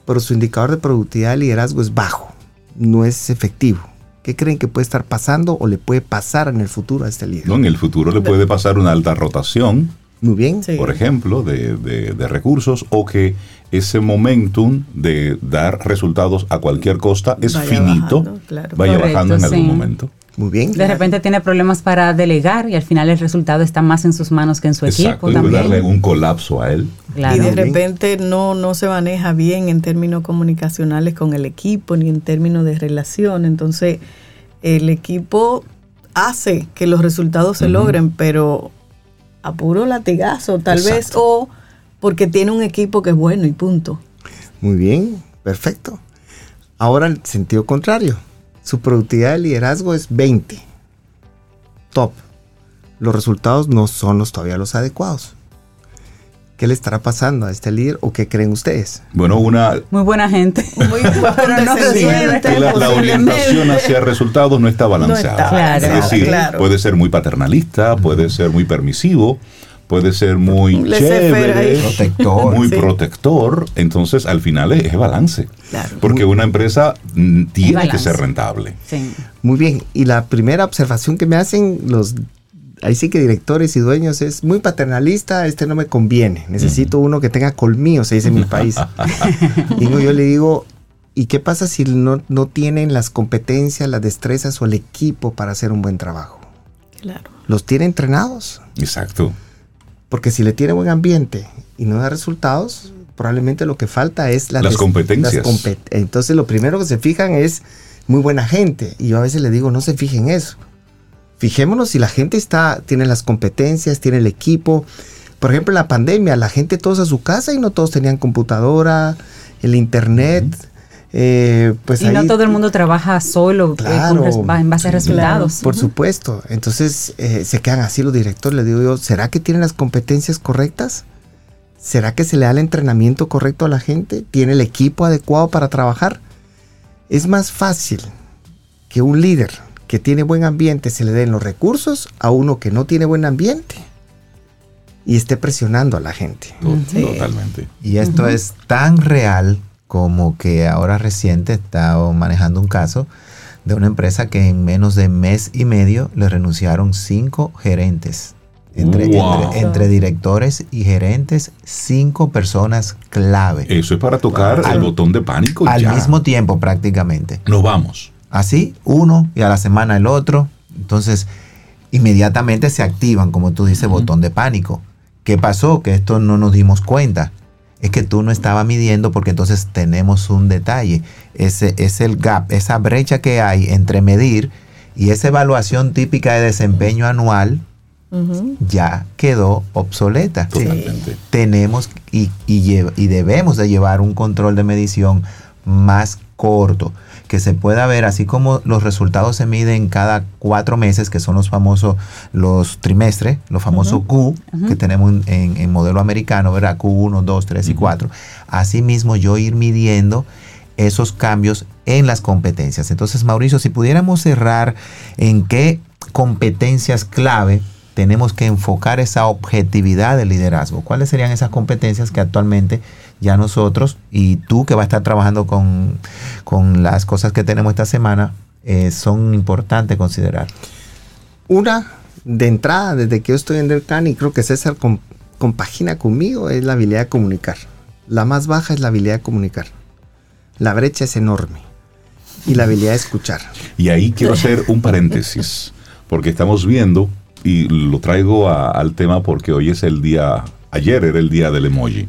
pero su indicador de productividad de liderazgo es bajo, no es efectivo. ¿Qué creen que puede estar pasando o le puede pasar en el futuro a este líder? No, en el futuro le puede pasar una alta rotación muy bien. Por ejemplo, de, recursos o que ese momentum de dar resultados a cualquier costa es finito, vaya bajando en algún momento. Muy bien. De repente tiene problemas para delegar y al final el resultado está más en sus manos que en su equipo. También. darle un colapso a él. Y de repente no, no se maneja bien en términos comunicacionales con el equipo ni en términos de relación. Entonces, el equipo hace que los resultados se logren, pero a puro latigazo, tal vez, o porque tiene un equipo que es bueno y punto. Muy bien, perfecto. Ahora el sentido contrario. Su productividad de liderazgo es 20. Top. Los resultados no son los, todavía los adecuados. ¿Qué le estará pasando a este líder o qué creen ustedes? Bueno, una... Muy buena gente. Muy buena la, la, orientación hacia resultados no está balanceada. es decir, puede ser muy paternalista, puede ser muy permisivo, puede ser muy chévere, protector. muy protector. Entonces, al final es, balance. Porque una empresa mm, tiene que ser rentable. Muy bien. Y la primera observación que me hacen los ahí sí que directores y dueños es muy paternalista, este no me conviene, necesito uno que tenga colmillos, se dice en mi país. y yo le digo, ¿y qué pasa si no, no tienen las competencias, las destrezas o el equipo para hacer un buen trabajo? Claro. ¿Los tiene entrenados? Exacto. Porque si le tiene buen ambiente y no da resultados, probablemente lo que falta es las competencias. Entonces lo primero que se fijan es muy buena gente. Y yo a veces le digo, no se fijen en eso fijémonos si la gente está, tiene las competencias, tiene el equipo. Por ejemplo, en la pandemia, la gente todos a su casa y no todos tenían computadora, el internet. Eh, pues y no todo el mundo trabaja solo eh, en base a resultados. por supuesto. Entonces eh, se quedan así los directores. Les digo yo, ¿será que tienen las competencias correctas? ¿Será que se le da el entrenamiento correcto a la gente? ¿Tiene el equipo adecuado para trabajar? Es más fácil que un líder que tiene buen ambiente se le den los recursos a uno que no tiene buen ambiente y esté presionando a la gente. Totalmente. Y esto es tan real como que ahora reciente estaba manejando un caso de una empresa que en menos de mes y medio le renunciaron cinco gerentes. Entre, entre, directores y gerentes, cinco personas clave. Eso es para tocar el botón de pánico. Al mismo tiempo prácticamente. Nos vamos así, uno y a la semana el otro. Entonces, inmediatamente se activan, como tú dices, botón de pánico. ¿Qué pasó? Que esto no nos dimos cuenta. Es que tú no estabas midiendo porque entonces tenemos un detalle. Ese es el gap, esa brecha que hay entre medir y esa evaluación típica de desempeño anual ya quedó obsoleta. Tenemos y, y, y debemos de llevar un control de medición más corto, que se pueda ver, así como los resultados se miden cada cuatro meses, que son los famosos, los trimestres, los famosos Q, que tenemos en, en, modelo americano, ¿verdad? Q1, 2, 3 y 4. Asimismo, yo ir midiendo esos cambios en las competencias. Entonces, Mauricio, si pudiéramos cerrar en qué competencias clave tenemos que enfocar esa objetividad del liderazgo. ¿Cuáles serían esas competencias que actualmente ya nosotros y tú que vas a estar trabajando con, las cosas que tenemos esta semana eh, son importantes considerar? Una, de entrada, desde que yo estoy en DERCAN y creo que César compagina conmigo, es la habilidad de comunicar. La más baja es la habilidad de comunicar. La brecha es enorme. Y la habilidad de escuchar. Y ahí quiero hacer un paréntesis, porque estamos viendo y lo traigo al tema porque hoy es el día, ayer era el día del emoji.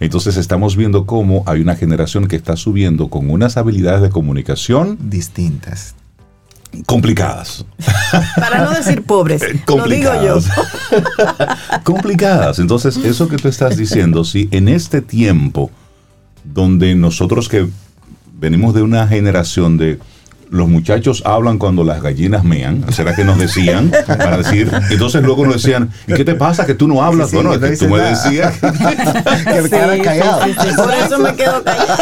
Entonces estamos viendo cómo hay una generación que está subiendo con unas habilidades de comunicación distintas. Complicadas. Para no decir pobres. Lo digo yo. complicadas. Entonces, eso que tú estás diciendo, si en este tiempo donde nosotros que venimos de una generación de los muchachos hablan cuando las gallinas mean, ¿será que nos decían? Para decir, entonces luego nos decían, ¿y qué te pasa que tú no hablas? bueno, es que tú me decías que me quedara callado. Por eso me quedo callado.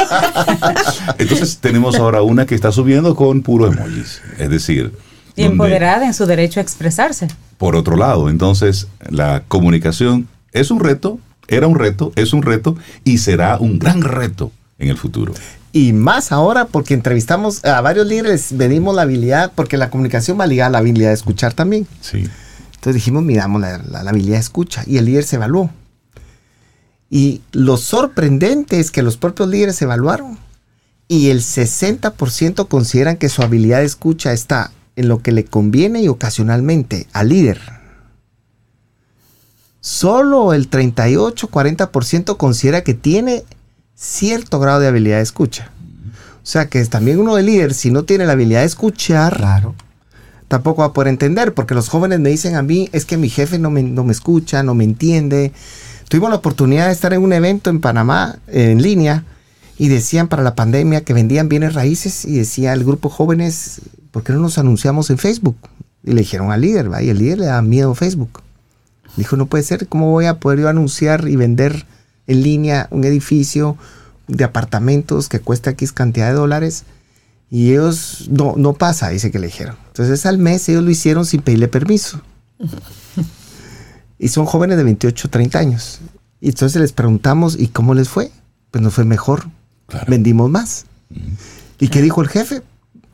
Entonces tenemos ahora una que está subiendo con puro emojis, es decir... Y empoderada en su derecho a expresarse. Por otro lado, entonces la comunicación es un reto, era un reto, es un reto y será un gran reto en el futuro. Y más ahora porque entrevistamos a varios líderes, venimos la habilidad, porque la comunicación va ligada a la habilidad de escuchar también. Sí. Entonces dijimos, miramos la, habilidad de escucha y el líder se evaluó. Y lo sorprendente es que los propios líderes se evaluaron y el 60% consideran que su habilidad de escucha está en lo que le conviene y ocasionalmente al líder. Solo el 38-40% considera que tiene cierto grado de habilidad de escucha. O sea que también uno de líder, si no tiene la habilidad de escuchar, claro. tampoco va a poder entender, porque los jóvenes me dicen a mí, es que mi jefe no me, no me escucha, no me entiende. Tuvimos la oportunidad de estar en un evento en Panamá, en línea, y decían para la pandemia que vendían bienes raíces, y decía el grupo jóvenes, ¿por qué no nos anunciamos en Facebook? Y le dijeron al líder, ¿va? y el líder le da miedo a Facebook. Dijo, no puede ser, ¿cómo voy a poder yo anunciar y vender en línea un edificio de apartamentos que cuesta X cantidad de dólares y ellos no, no pasa, dice que le dijeron. Entonces al mes ellos lo hicieron sin pedirle permiso. y son jóvenes de 28, 30 años. Y entonces les preguntamos, ¿y cómo les fue? Pues nos fue mejor. Vendimos más. ¿Y qué dijo el jefe?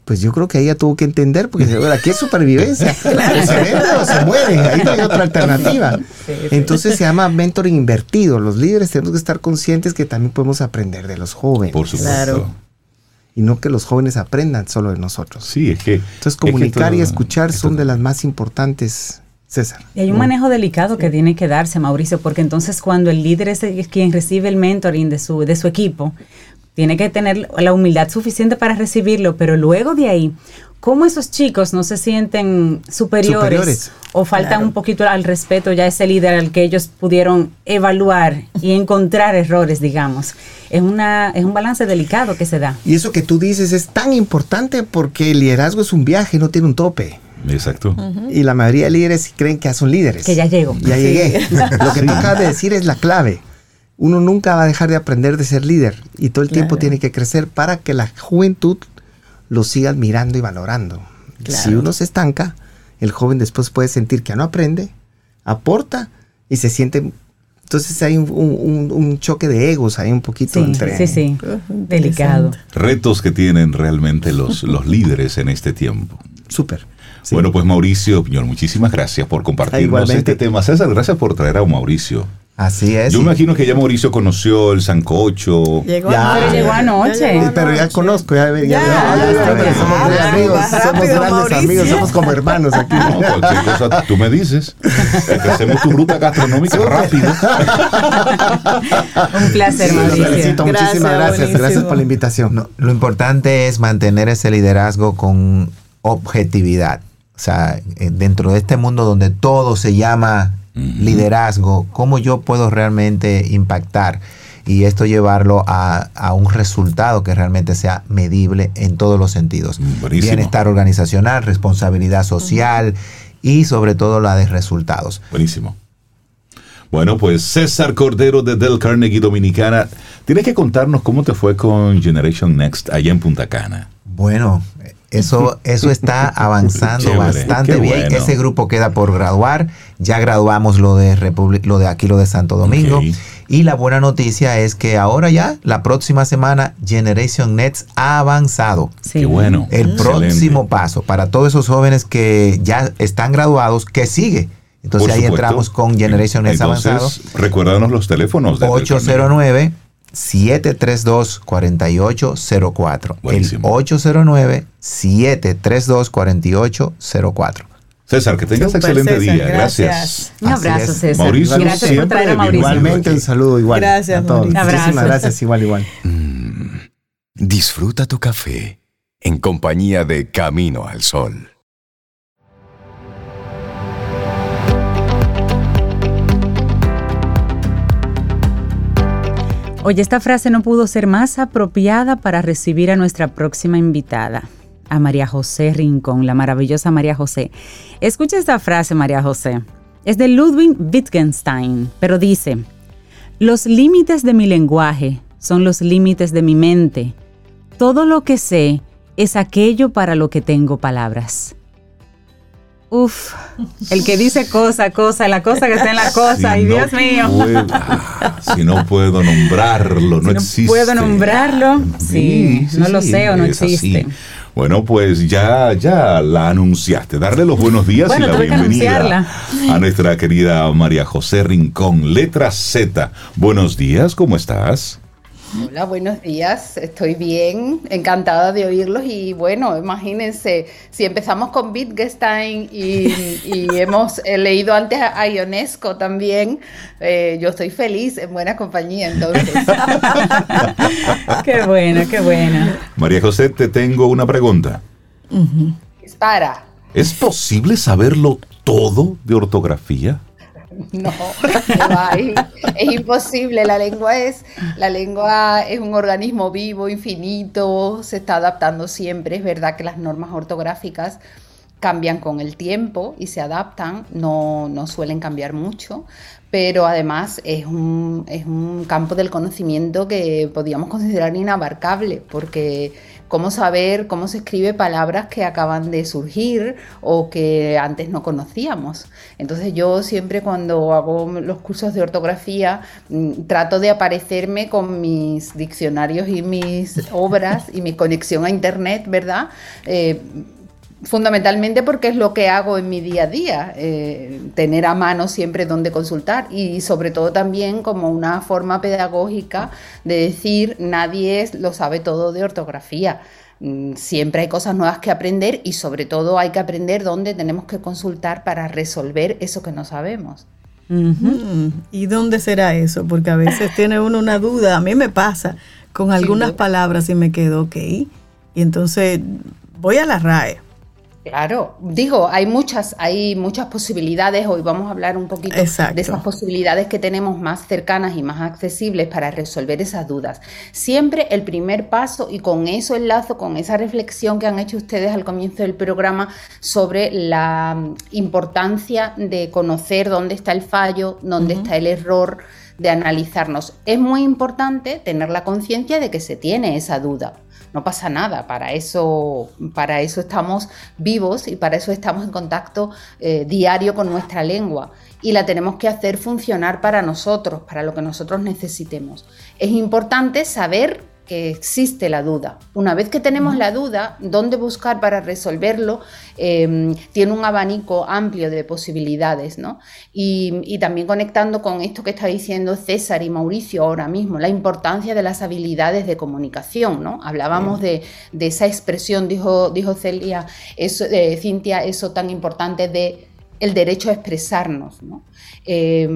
Pues yo creo que ella tuvo que entender, porque aquí es supervivencia. se vende o se muere, ahí no hay otra alternativa. Entonces se llama mentoring invertido. Los líderes tenemos que estar conscientes que también podemos aprender de los jóvenes. Por supuesto. Y no que los jóvenes aprendan solo de nosotros. Sí, es que. Entonces, comunicar y escuchar son de las más importantes. César. Y hay un manejo delicado que tiene que darse, Mauricio, porque entonces cuando el líder es quien recibe el mentoring de su, de su equipo, tiene que tener la humildad suficiente para recibirlo, pero luego de ahí, ¿cómo esos chicos no se sienten superiores, o falta un poquito al respeto ya ese líder al que ellos pudieron evaluar y encontrar errores, digamos? Es, una, es un balance delicado que se da. Y eso que tú dices es tan importante porque el liderazgo es un viaje, no tiene un tope. Exacto. Y la mayoría de líderes creen que ya son líderes. Que ya llego. Ya llegué. Lo que tú acabas de decir es la clave uno nunca va a dejar de aprender de ser líder y todo el tiempo tiene que crecer para que la juventud lo siga admirando y valorando. Si uno se estanca, el joven después puede sentir que no aprende, aporta y se siente... Entonces hay un, choque de egos, hay un poquito entre... Sí, sí, delicado. Retos que tienen realmente los, los líderes en este tiempo. Súper. Bueno, pues Mauricio Piñón, muchísimas gracias por compartirnos este tema. César, gracias por traer a Mauricio. Así es. Yo imagino que ya Mauricio conoció el sancocho. Llegó, ya, llegó anoche. pero ya conozco, ya, ya, ya, somos amigos, somos grandes amigos, somos como hermanos aquí. No, cualquier cosa tú me dices. Hacemos tu ruta gastronómica rápido. Un placer, Mauricio. Felicito, muchísimas gracias. Gracias por la invitación. lo importante es mantener ese liderazgo con objetividad. O sea, eh, dentro de este mundo donde todo se llama liderazgo, cómo yo puedo realmente impactar y esto llevarlo a, un resultado que realmente sea medible en todos los sentidos. Bienestar organizacional, responsabilidad social y sobre todo la de resultados. Buenísimo. Bueno, pues César Cordero de Del Carnegie Dominicana, tienes que contarnos cómo te fue con Generation Next allá en Punta Cana. Bueno, eso, eso está avanzando bastante bien. Ese grupo queda por graduar. Ya graduamos lo de lo de aquí, lo de Santo Domingo. Y la buena noticia es que ahora ya, la próxima semana, Generation Next ha avanzado. Sí. Qué bueno. El próximo paso para todos esos jóvenes que ya están graduados, que sigue. Entonces ahí entramos con Generation Next avanzado. Recuérdanos los teléfonos. De 809 732-4804. El 809-732-4804. César, que tengas excelente día. Gracias. Un abrazo, César. Mauricio, gracias por traer a Mauricio. Igualmente un saludo igual. Gracias, a todos. Muchísimas gracias, igual, igual. Mm, disfruta tu café en compañía de Camino al Sol. Oye, esta frase no pudo ser más apropiada para recibir a nuestra próxima invitada, a María José Rincón, la maravillosa María José. Escucha esta frase, María José. Es de Ludwig Wittgenstein, pero dice, los límites de mi lenguaje son los límites de mi mente. Todo lo que sé es aquello para lo que tengo palabras. Uf, el que dice cosa, cosa, la cosa que está en la cosa, y Dios mío. si no puedo nombrarlo, no si No puedo nombrarlo, sí, no lo sé o no existe. Bueno, pues ya, ya la anunciaste. Darle los buenos días y la bienvenida a nuestra querida María José Rincón, letra Z. Buenos días, ¿cómo estás? Hola, buenos días. Estoy bien, encantada de oírlos y bueno, imagínense, si empezamos con Wittgenstein y, hemos leído antes a Ionesco también, eh, yo estoy feliz en buena compañía entonces. qué bueno, qué bueno. María José, te tengo una pregunta. Dispara. ¿Es posible saberlo todo de ortografía? No, es imposible. La lengua es, la lengua es un organismo vivo, infinito, se está adaptando siempre. Es verdad que las normas ortográficas cambian con el tiempo y se adaptan, no, no suelen cambiar mucho, pero además es un, es un campo del conocimiento que podríamos considerar inabarcable, porque cómo saber cómo se escribe palabras que acaban de surgir o que antes no conocíamos. Entonces yo siempre cuando hago los cursos de ortografía mm, trato de aparecerme con mis diccionarios y mis obras y mi conexión a internet, ¿verdad? Eh, fundamentalmente porque es lo que hago en mi día a día, eh, tener a mano siempre donde consultar y sobre todo también como una forma pedagógica de decir nadie lo sabe todo de ortografía. Mm, siempre hay cosas nuevas que aprender y sobre todo hay que aprender dónde tenemos que consultar para resolver eso que no sabemos. Mm, ¿Y dónde será eso? Porque a veces tiene uno una duda, a mí me pasa con algunas palabras y me quedo ok. Y entonces voy a la RAE Claro, digo, hay muchas, hay muchas posibilidades. Hoy vamos a hablar un poquito de esas posibilidades que tenemos más cercanas y más accesibles para resolver esas dudas. Siempre el primer paso, y con eso enlazo con esa reflexión que han hecho ustedes al comienzo del programa sobre la importancia de conocer dónde está el fallo, dónde está el error, de analizarnos. Es muy importante tener la conciencia de que se tiene esa duda no pasa nada, para eso, para eso estamos vivos y para eso estamos en contacto eh, diario con nuestra lengua y la tenemos que hacer funcionar para nosotros, para lo que nosotros necesitemos. Es importante saber que existe la duda. Una vez que tenemos la duda, ¿dónde buscar para resolverlo? Em, tiene un abanico amplio de posibilidades, ¿no? Y, también conectando con esto que está diciendo César y Mauricio ahora mismo, la importancia de las habilidades de comunicación, ¿no? Hablábamos de, esa expresión, dijo, dijo Celia, eso, eh, Cintia, eso tan importante de el derecho a expresarnos. Eh,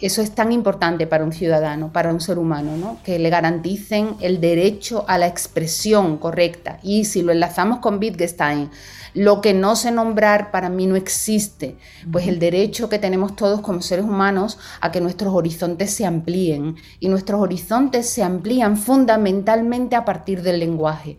eso es tan importante para un ciudadano, para un ser humano, que le garanticen el derecho a la expresión correcta. Y si lo enlazamos con Wittgenstein, lo que no sé nombrar para mí no existe, pues el derecho que tenemos todos como seres humanos a que nuestros horizontes se amplíen. Y nuestros horizontes se amplían fundamentalmente a partir del lenguaje.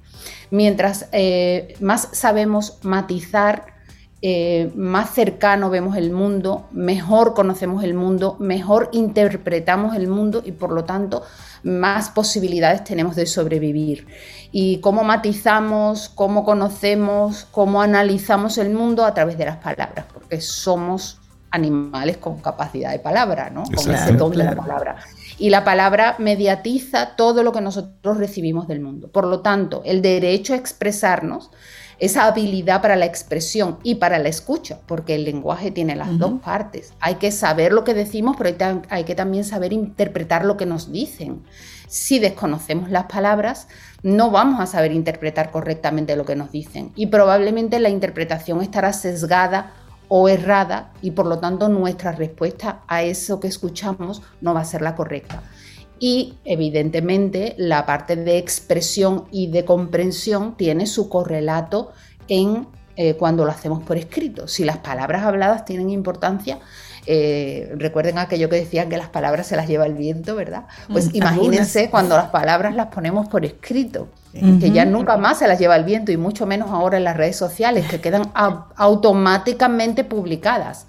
Mientras eh, más sabemos matizar, eh, más cercano vemos el mundo, mejor conocemos el mundo, mejor interpretamos el mundo y por lo tanto más posibilidades tenemos de sobrevivir. Y cómo matizamos, cómo conocemos, cómo analizamos el mundo a través de las palabras, porque somos animales con capacidad de palabra, ¿no? Con ese don de la palabra. Y la palabra mediatiza todo lo que nosotros recibimos del mundo. Por lo tanto, el derecho a expresarnos esa habilidad para la expresión y para la escucha, porque el lenguaje tiene las dos partes. Hay que saber lo que decimos, pero hay, que también saber interpretar lo que nos dicen. Si desconocemos las palabras, no vamos a saber interpretar correctamente lo que nos dicen y probablemente la interpretación estará sesgada o errada y por lo tanto nuestra respuesta a eso que escuchamos no va a ser la correcta y evidentemente la parte de expresión y de comprensión tiene su correlato en eh, cuando lo hacemos por escrito. Si las palabras habladas tienen importancia, eh, recuerden aquello que decían que las palabras se las lleva el viento, ¿verdad? Pues mm, imagínense cuando las palabras las ponemos por escrito, que ya nunca más se las lleva el viento y mucho menos ahora en las redes sociales, que quedan automáticamente publicadas.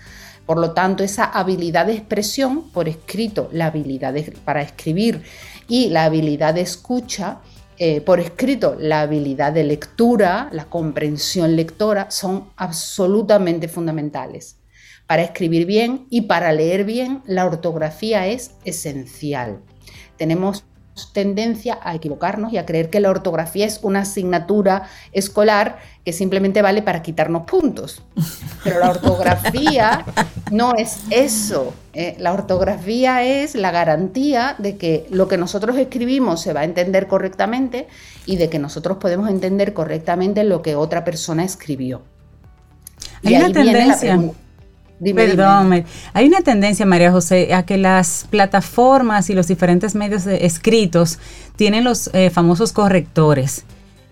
Por lo tanto, esa habilidad de expresión por escrito, la habilidad para escribir y la habilidad de escucha, eh, por escrito, la habilidad de lectura, la comprensión lectora, son absolutamente fundamentales. Para escribir bien y para leer bien, la ortografía es esencial. Tenemos tendencia a equivocarnos y a creer que la ortografía es una asignatura escolar que simplemente vale para quitarnos puntos. Pero la ortografía no es eso. ¿eh? La ortografía es la garantía de que lo que nosotros escribimos se va a entender correctamente y de que nosotros podemos entender correctamente lo que otra persona escribió. Hay una tendencia. Perdón, hay una tendencia, María José, a que las plataformas y los diferentes medios escritos tienen los eh, famosos correctores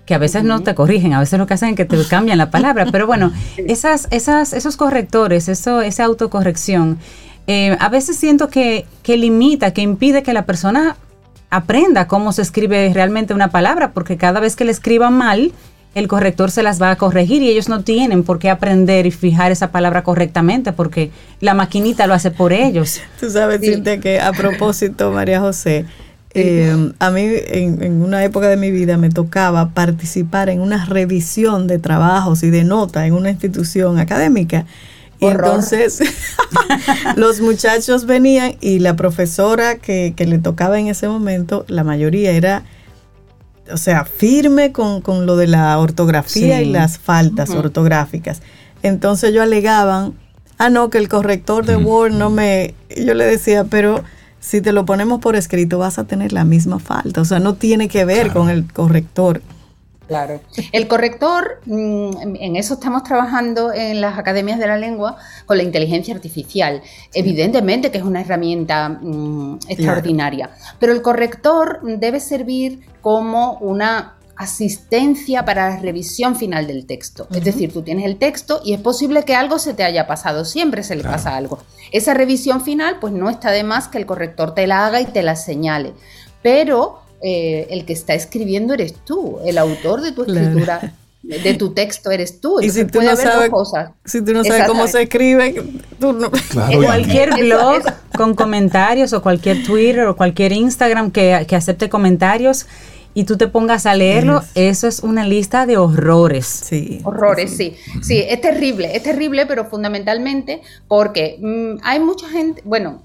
que a veces no te corrigen, a veces lo que hacen es que te cambian la palabra, pero bueno, esas, esas, esos correctores, eso, esa autocorrección, eh, a veces siento que, que limita, que impide que la persona aprenda cómo se escribe realmente una palabra, porque cada vez que le escriba mal, el corrector se las va a corregir y ellos no tienen por qué aprender y fijar esa palabra correctamente porque la maquinita lo hace por ellos. Tú sabes, Cintia, que a propósito, María José, eh, a mí en, una época de mi vida me tocaba participar en una revisión de trabajos y de notas en una institución académica. Y entonces los muchachos venían y la profesora que, que le tocaba en ese momento, la mayoría era o sea, firme con, lo de la ortografía y las faltas ortográficas. Entonces yo alegaban, ah, no, que el corrector de Word no me... Yo le decía, pero si te lo ponemos por escrito vas a tener la misma falta. O sea, no tiene que ver con el corrector. Claro. El corrector, mm, en eso estamos trabajando en las academias de la lengua con la inteligencia artificial. Evidentemente que es una herramienta mm, extraordinaria, pero el corrector debe servir como una asistencia para la revisión final del texto. Es decir, tú tienes el texto y es posible que algo se te haya pasado, siempre se le pasa algo. Esa revisión final, pues no está de más que el corrector te la haga y te la señale. Pero eh, el que está escribiendo eres tú, el autor de tu escritura. De tu texto eres tú. Y si tú, no sabes, si tú no sabes cómo se escribe, tú no. cualquier blog con comentarios o cualquier Twitter o cualquier Instagram que, acepte comentarios y tú te pongas a leerlo, eso es una lista de horrores. Sí. Horrores, sí. sí. es terrible, es terrible, pero fundamentalmente porque mm, hay mucha gente, bueno,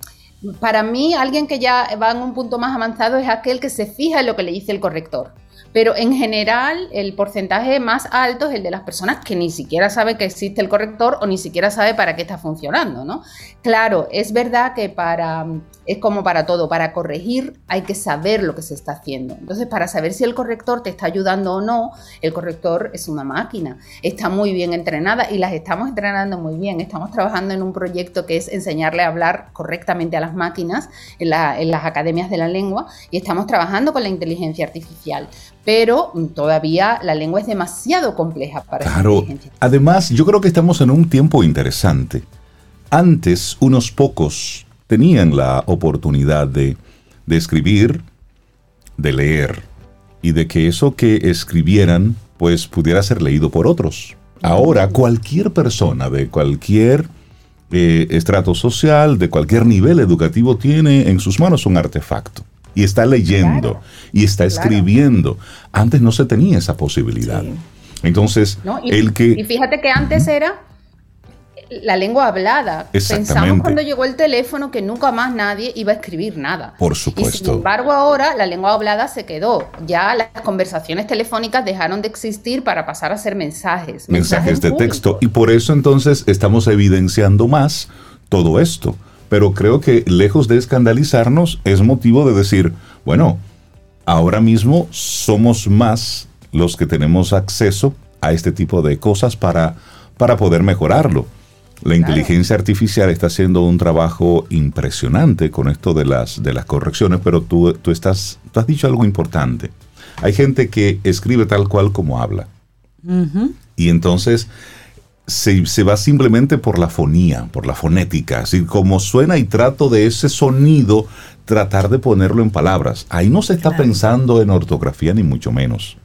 para mí, alguien que ya va en un punto más avanzado es aquel que se fija en lo que le dice el corrector. Pero en general, el porcentaje más alto es el de las personas que ni siquiera sabe que existe el corrector o ni siquiera sabe para qué está funcionando, ¿no? Claro, es verdad que para es como para todo, para corregir hay que saber lo que se está haciendo. Entonces, para saber si el corrector te está ayudando o no, el corrector es una máquina, está muy bien entrenada y las estamos entrenando muy bien. Estamos trabajando en un proyecto que es enseñarle a hablar correctamente a las máquinas en, las academias de la lengua y estamos trabajando con la inteligencia artificial. Pero todavía la lengua es demasiado compleja para claro. Además, yo creo que estamos en un tiempo interesante. Antes, unos pocos tenían la oportunidad de, escribir, de leer y de que eso que escribieran pues pudiera ser leído por otros. Ahora cualquier persona de cualquier eh, estrato social, de cualquier nivel educativo tiene en sus manos un artefacto y está leyendo y está escribiendo. Antes no se tenía esa posibilidad. Entonces, el que... Y fíjate que antes era la lengua hablada. Pensamos cuando llegó el teléfono que nunca más nadie iba a escribir nada. Por supuesto. Y sin embargo, ahora la lengua hablada se quedó. Ya las conversaciones telefónicas dejaron de existir para pasar a ser mensajes. Mensajes, de texto. Y por eso entonces estamos evidenciando más todo esto. Pero creo que lejos de escandalizarnos, es motivo de decir, bueno, ahora mismo somos más los que tenemos acceso a este tipo de cosas para, para poder mejorarlo. La inteligencia artificial está haciendo un trabajo impresionante con esto de las, de las correcciones, pero tú, tú, estás, tú has dicho algo importante. Hay gente que escribe tal cual como habla. Y entonces se, se, va simplemente por la fonía, por la fonética, así como suena y trato de ese sonido tratar de ponerlo en palabras. Ahí no se está pensando en ortografía ni mucho menos.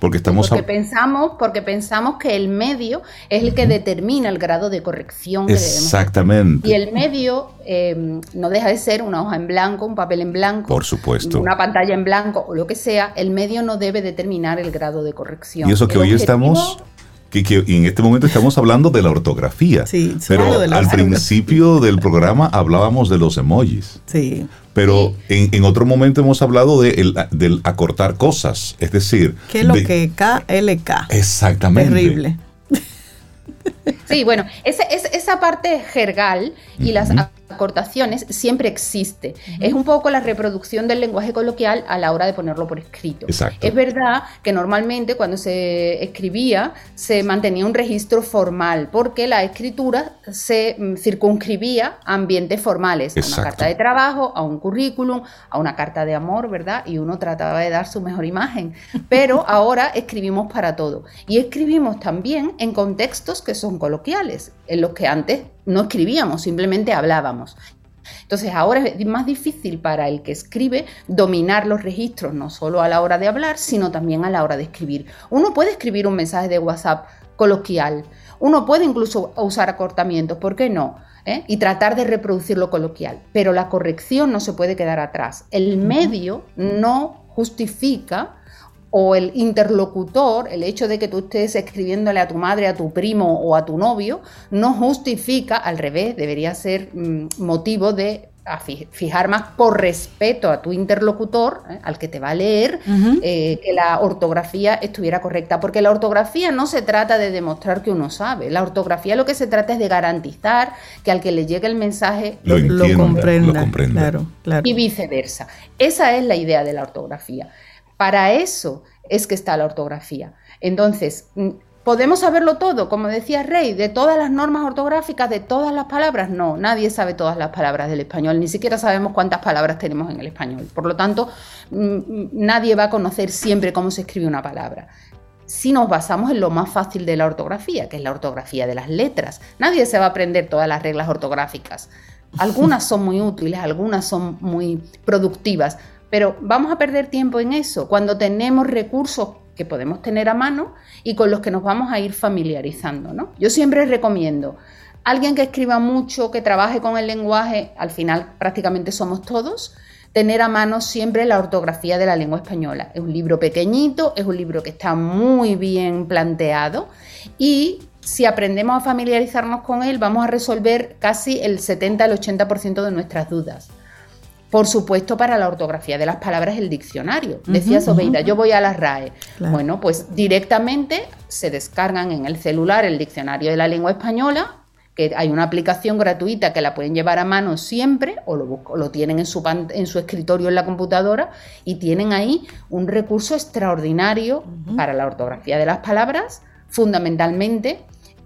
Porque estamos porque pensamos, porque pensamos que el medio es el que determina el grado de corrección que Exactamente. Y el medio eh, no deja de ser una hoja en blanco, un papel en blanco, por supuesto, una pantalla en blanco o lo que sea. El medio no debe determinar el grado de corrección. Y eso que hoy estamos que, en este momento estamos hablando de la ortografía. Sí, pero al principio del programa hablábamos de los emojis. Sí. Pero En, en, otro momento hemos hablado de el, del acortar cosas, es decir... ¿Qué es lo que KLK? Exactamente. Terrible. Sí, bueno, esa, esa parte jergal y las acortaciones siempre existe. Es un poco la reproducción del lenguaje coloquial a la hora de ponerlo por escrito. Es verdad que normalmente cuando se escribía se mantenía un registro formal porque la escritura se mm, circunscribía a ambientes formales, a una carta de trabajo, a un currículum, a una carta de amor, ¿verdad? Y uno trataba de dar su mejor imagen. Pero ahora escribimos para todo. Y escribimos también en contextos que son coloquiales, en los que antes no escribíamos, simplemente hablábamos. Entonces ahora es más difícil para el que escribe dominar los registros, no solo a la hora de hablar, sino también a la hora de escribir. Uno puede escribir un mensaje de WhatsApp coloquial, uno puede incluso usar acortamientos, ¿por qué no? ¿Eh? Y tratar de reproducirlo coloquial, pero la corrección no se puede quedar atrás. El medio no justifica o el interlocutor, el hecho de que tú estés escribiéndole a tu madre, a tu primo o a tu novio, no justifica, al revés, debería ser mm, motivo de fijar más por respeto a tu interlocutor, ¿eh? al que te va a leer, eh, que la ortografía estuviera correcta. Porque la ortografía no se trata de demostrar que uno sabe. La ortografía lo que se trata es de garantizar que al que le llegue el mensaje lo, comprenda. Y viceversa. Esa es la idea de la ortografía. Para eso es que está la ortografía. Entonces, mm, ¿podemos saberlo todo? Como decía Rey, de todas las normas ortográficas, de todas las palabras. No, nadie sabe todas las palabras del español, ni siquiera sabemos cuántas palabras tenemos en el español. Por lo tanto, mm, mm, nadie va a conocer siempre cómo se escribe una palabra si nos basamos en lo más fácil de la ortografía, que es la ortografía de las letras. Nadie se va a aprender todas las reglas ortográficas. Algunas son muy útiles, algunas son muy productivas, pero vamos a perder tiempo en eso cuando tenemos recursos que podemos tener a mano y con los que nos vamos a ir familiarizando. ¿no? Yo siempre recomiendo alguien que escriba mucho, que trabaje con el lenguaje, al final prácticamente somos todos, tener a mano siempre la ortografía de la lengua española. Es un libro pequeñito, es un libro que está muy bien planteado y si aprendemos a familiarizarnos con él, vamos a resolver casi el 70 al 80% de nuestras dudas. Por supuesto, para la ortografía de las palabras, el diccionario. Decía Sobeida, yo voy a la RAE. Bueno, pues directamente se descargan en el celular el diccionario de la lengua española que hay una aplicación gratuita que la pueden llevar a mano siempre o lo, lo tienen en su, en su escritorio en la computadora y tienen ahí un recurso extraordinario para la ortografía de las palabras, fundamentalmente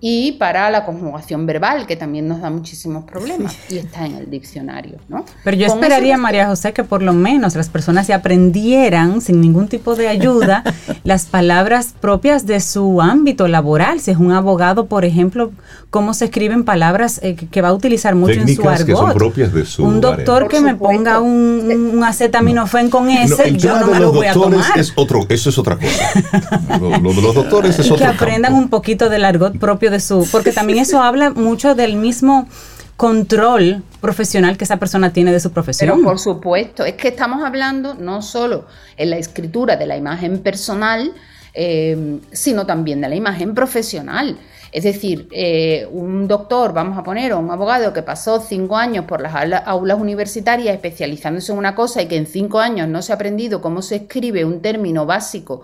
y para la conjugación verbal, que también nos da muchísimos problemas, y está en el diccionario, ¿no? Pero yo esperaría, María José, que por lo menos las personas se aprendieran, sin ningún tipo de ayuda, las palabras propias de su ámbito laboral. Si es un abogado, por ejemplo, cómo se escriben palabras eh, que va a utilizar mucho en su argot. que son propias de su Un doctor que me ponga un, un acetaminofén con ese, yo no me lo voy a tomar. Es otro, eso es otra cosa. lo, de los doctores es Que aprendan un poquito del argot propio de porque también eso habla mucho del mismo control profesional que esa persona tiene de su profesión. Pero por supuesto, es que estamos hablando no solo en la escritura de la imagen personal, eh, sino también de la imagen profesional. Es decir, eh, un doctor, vamos a poner, o un abogado que pasó cinco años por las aulas universitarias especializándose en una cosa y que en cinco años no se ha aprendido cómo se escribe un término básico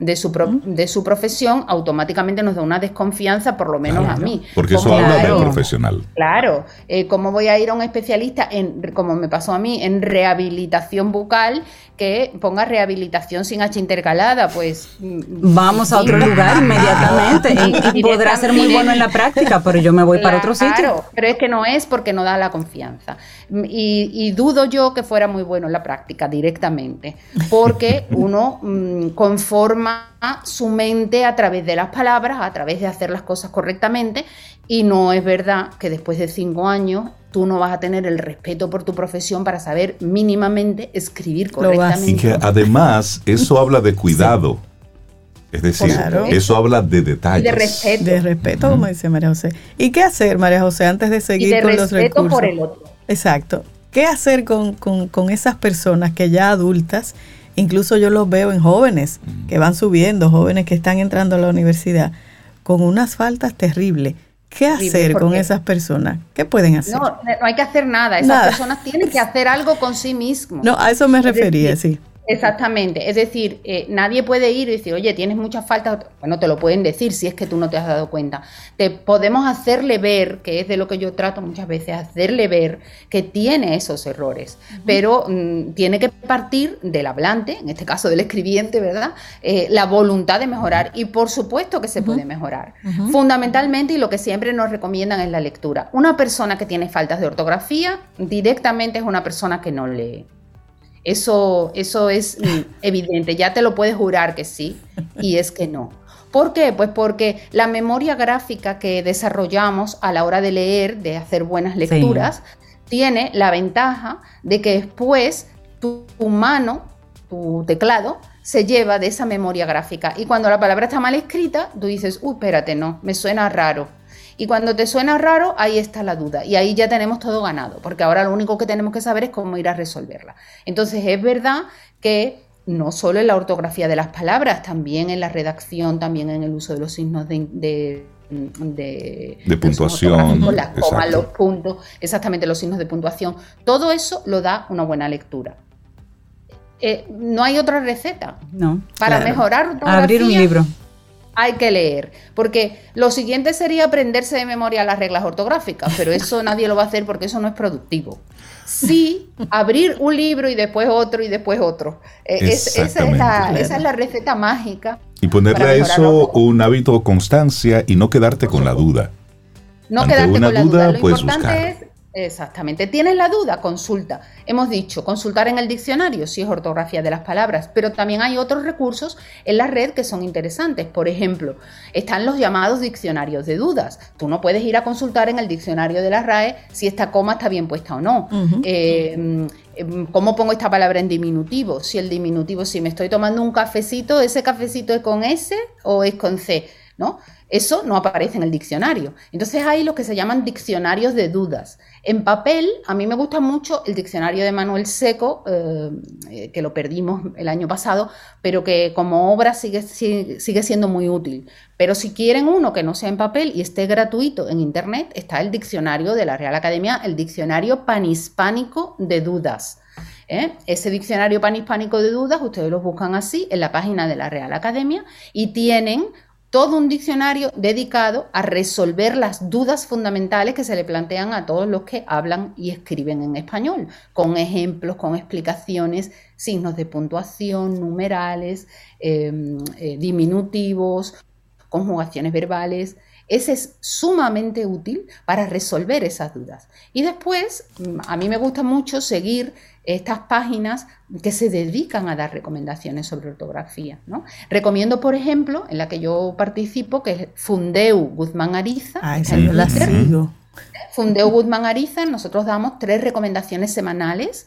de su, de su profesión, automáticamente nos da una desconfianza, por lo menos a mí. Porque eso habla del profesional. Claro, eh, ¿cómo voy a ir a un especialista, en, como me pasó a mí, en rehabilitación bucal, que ponga rehabilitación sin H intercalada? Pues... Mm, Vamos a otro lugar inmediatamente y, podrá ser muy bueno en la práctica, pero yo me voy para otro sitio. Claro, pero es que no es porque no da la confianza. Y, dudo yo que fuera muy bueno en la práctica directamente, porque uno mm, conforma su mente a través de las palabras, a través de hacer las cosas correctamente, y no es verdad que después de cinco años tú no vas a tener el respeto por tu profesión para saber mínimamente escribir correctamente. Y que además eso habla de cuidado. Es decir, eso habla de detalles. de respeto. De respeto, como dice María José. ¿Y qué hacer, María José, antes de seguir con los recursos? por el otro. Exacto. ¿Qué hacer con, con esas personas que ya adultas Incluso yo los veo en jóvenes que van subiendo, jóvenes que están entrando a la universidad con unas faltas terribles. ¿Qué hacer con esas personas? ¿Qué pueden hacer? No, no hay que hacer nada. Esas personas tienen que hacer algo con sí mismos. No, a eso me refería, sí. Exactamente, es decir, eh, nadie puede ir y decir, oye, tienes muchas faltas, bueno, te lo pueden decir si es que tú no te has dado cuenta. Te podemos hacerle ver, que es de lo que yo trato muchas veces, hacerle ver que tiene esos errores, pero mm, tiene que partir del hablante, en este caso del escribiente, ¿verdad? Eh, la voluntad de mejorar y por supuesto que se puede mejorar. Fundamentalmente y lo que siempre nos recomiendan es la lectura. Una persona que tiene faltas de ortografía directamente es una persona que no lee. Eso, eso es evidente, ya te lo puedes jurar que sí, y es que no. ¿Por qué? Pues porque la memoria gráfica que desarrollamos a la hora de leer, de hacer buenas lecturas, tiene la ventaja de que después tu, mano, tu teclado, se lleva de esa memoria gráfica. Y cuando la palabra está mal escrita, tú dices, uy, espérate, no, me suena raro. Y cuando te suena raro, ahí está la duda. Y ahí ya tenemos todo ganado, porque ahora lo único que tenemos que saber es cómo ir a resolverla. Entonces es verdad que no solo en la ortografía de las palabras, también en la redacción, también en el uso de los signos de, de, puntuación, las comas, los puntos, exactamente los signos de puntuación. Todo eso lo da una buena lectura. Eh, no hay otra receta. No. Para mejorar Abrir un libro hay que leer, porque lo siguiente sería aprenderse de memoria las reglas ortográficas, pero eso nadie lo va a hacer porque eso no es productivo. Sí, abrir un libro y después otro y después otro. Eh, esa, es la, receta mágica. Y ponerle a eso un hábito de constancia y no quedarte con la duda. No quedarte con la duda. Lo importante es Exactamente. ¿Tienes la duda? Consulta. Hemos dicho, consultar en el diccionario si es ortografía de las palabras, pero también hay otros recursos en la red que son interesantes. Por ejemplo, están los llamados diccionarios de dudas. Tú no puedes ir a consultar en el diccionario de la RAE si esta coma está bien puesta o no. Eh, mm, ¿Cómo pongo esta palabra en diminutivo? Si el diminutivo, si me estoy tomando un cafecito, ¿ese cafecito es con S o es con C? ¿No? Eso no aparece en el diccionario. Entonces hay lo que se llaman diccionarios de dudas. En papel, a mí me gusta mucho el diccionario de Manuel Seco, eh, eh, que lo perdimos el año pasado, pero que como obra sigue, sigue, siendo muy útil. Pero si quieren uno que no sea en papel y esté gratuito en Internet, está el diccionario de la Real Academia, el diccionario panhispánico de dudas. ¿eh? Ese diccionario panhispánico de dudas, ustedes lo buscan así en la página de la Real Academia y tienen todo un diccionario dedicado a resolver las dudas fundamentales que se le plantean a todos los que hablan y escriben en español, con ejemplos, con explicaciones, signos de puntuación, numerales, em, eh, diminutivos, conjugaciones verbales. Ese es sumamente útil para resolver esas dudas. Y después, a mí me gusta mucho seguir estas páginas que se dedican a dar recomendaciones sobre ortografía. ¿no? Recomiendo, por ejemplo, en la que yo participo, que es Fundeu Guzmán Ariza. Ah, la sigo. Fundeu Guzmán Ariza, nosotros damos tres recomendaciones semanales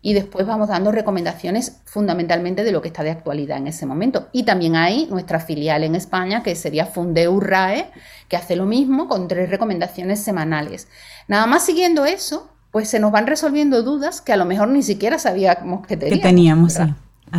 y después vamos dando recomendaciones fundamentalmente de lo que está de actualidad en ese momento. Y también hay nuestra filial en España, que sería Fundeu RAE, que hace lo mismo con tres recomendaciones semanales. Nada más siguiendo eso, pues se nos van resolviendo dudas que a lo mejor ni siquiera sabíamos que teníamos. Que teníamos,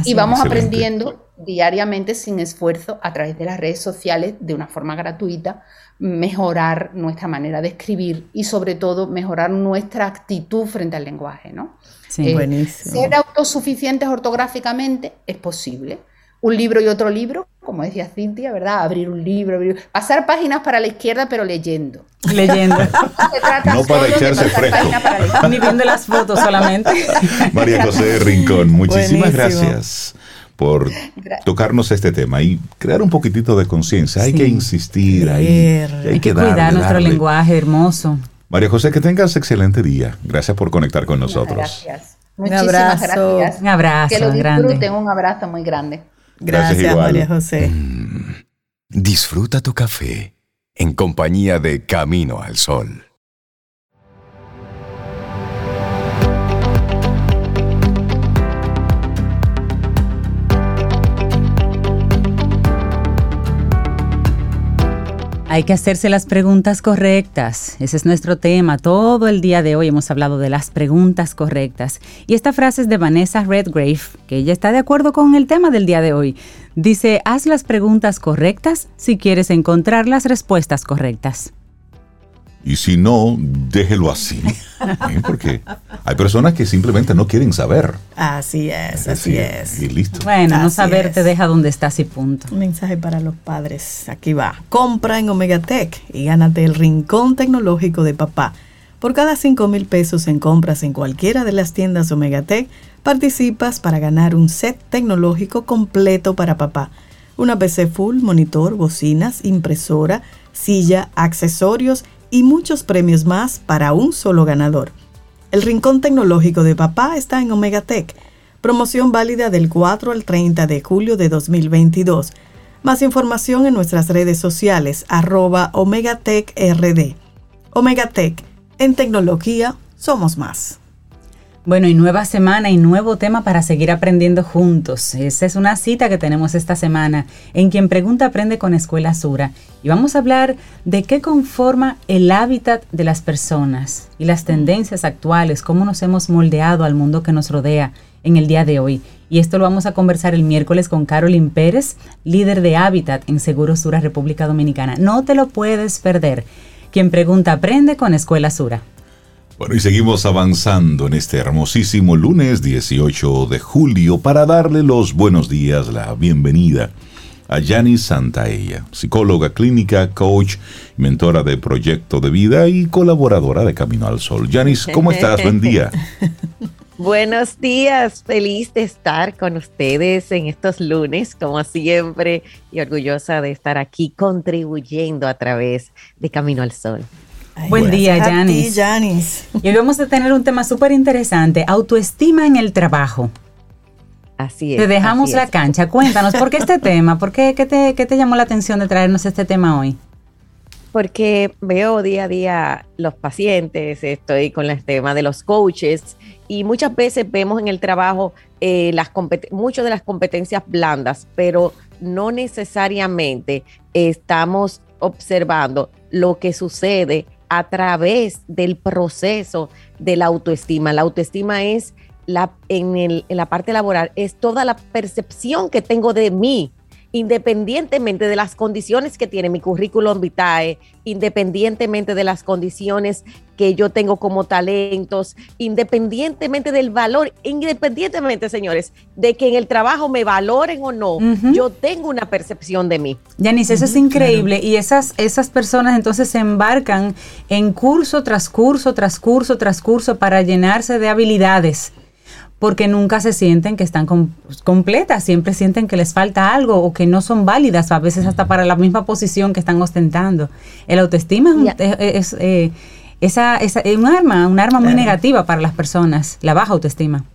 y vamos aprendiendo diariamente sin esfuerzo a través de las redes sociales de una forma gratuita mejorar nuestra manera de escribir y sobre todo mejorar nuestra actitud frente al lenguaje, ¿no? Sí, eh, buenísimo. Ser autosuficientes ortográficamente es posible un libro y otro libro, como decía Cintia, ¿verdad? Abrir un libro, pasar páginas para la izquierda, pero leyendo. Leyendo. no para echarse fresco. Ni viendo las fotos solamente. María José Rincón, muchísimas gracias por tocarnos este tema y crear un poquitito de conciencia. Hay que insistir, hay, hay, que, cuidar nuestro lenguaje hermoso. María José, que tengas excelente día. Gracias por conectar con nosotros. Gracias. Muchísimas gracias. Un abrazo. Que lo disfruten. Un abrazo muy grande. Gracias, María José. Mm. disfruta tu café en compañía de Camino al Sol. Hay que hacerse las preguntas correctas. Ese es nuestro tema. Todo el día de hoy hemos hablado de las preguntas correctas. Y esta frase es de Vanessa Redgrave, que ella está de acuerdo con el tema del día de hoy. Dice, haz las preguntas correctas si quieres encontrar las respuestas correctas. Y si no, déjelo así. ¿eh? Porque hay personas que simplemente no quieren saber. Así es, así es. Y listo. Bueno, no saber te deja donde estás y punto. Un mensaje para los padres. Aquí va. Compra en Omega Tech y gánate el rincón tecnológico de papá. Por cada 5 mil pesos en compras en cualquiera de las tiendas Omega Tech, participas para ganar un set tecnológico completo para papá. Una PC full, monitor, bocinas, impresora, silla, accesorios y muchos premios más para un solo ganador. El Rincón Tecnológico de Papá está en Omega Tech. Promoción válida del 4 al 30 de julio de 2022. Más información en nuestras redes sociales arroba Omega Tech RD. Omega Tech, en tecnología somos más. Bueno, y nueva semana y nuevo tema para seguir aprendiendo juntos. Esa es una cita que tenemos esta semana en Quien Pregunta Aprende con Escuela Sura. Y vamos a hablar de qué conforma el hábitat de las personas y las tendencias actuales, cómo nos hemos moldeado al mundo que nos rodea en el día de hoy. Y esto lo vamos a conversar el miércoles con Carolyn Pérez, líder de Hábitat en Seguro Sura República Dominicana. No te lo puedes perder. Quien Pregunta Aprende con Escuela Sura. Bueno, y seguimos avanzando en este hermosísimo lunes 18 de julio para darle los buenos días, la bienvenida a Yanis Santaella, psicóloga clínica, coach, mentora de Proyecto de Vida y colaboradora de Camino al Sol. Yanis, ¿cómo estás? Buen día. Buenos días, feliz de estar con ustedes en estos lunes, como siempre, y orgullosa de estar aquí contribuyendo a través de Camino al Sol. Buen día, Janis. Y hoy vamos a tener un tema súper interesante, autoestima en el trabajo. Así es. Te dejamos la cancha. Cuéntanos, ¿por qué este tema? ¿Por qué, qué te, qué te llamó la atención de traernos este tema hoy? Porque veo día a día los pacientes, estoy con el tema de los coaches y muchas veces vemos en el trabajo eh, las muchas de las competencias blandas, pero no necesariamente estamos observando lo que sucede a través del proceso de la autoestima. La autoestima es la, en, la parte laboral, es toda la percepción que tengo de mí independientemente de las condiciones que tiene mi currículum vitae, independientemente de las condiciones que yo tengo como talentos, independientemente del valor, independientemente, señores, de que en el trabajo me valoren o no, yo tengo una percepción de mí. Yanis, eso es increíble. Y esas, esas personas entonces se embarcan en curso tras curso, tras curso, tras curso para llenarse de habilidades porque nunca se sienten que están completas, siempre sienten que les falta algo o que no son válidas, a veces hasta para la misma posición que están ostentando. El autoestima es, eh, esa, un arma, un arma muy negativa para las personas, la baja autoestima.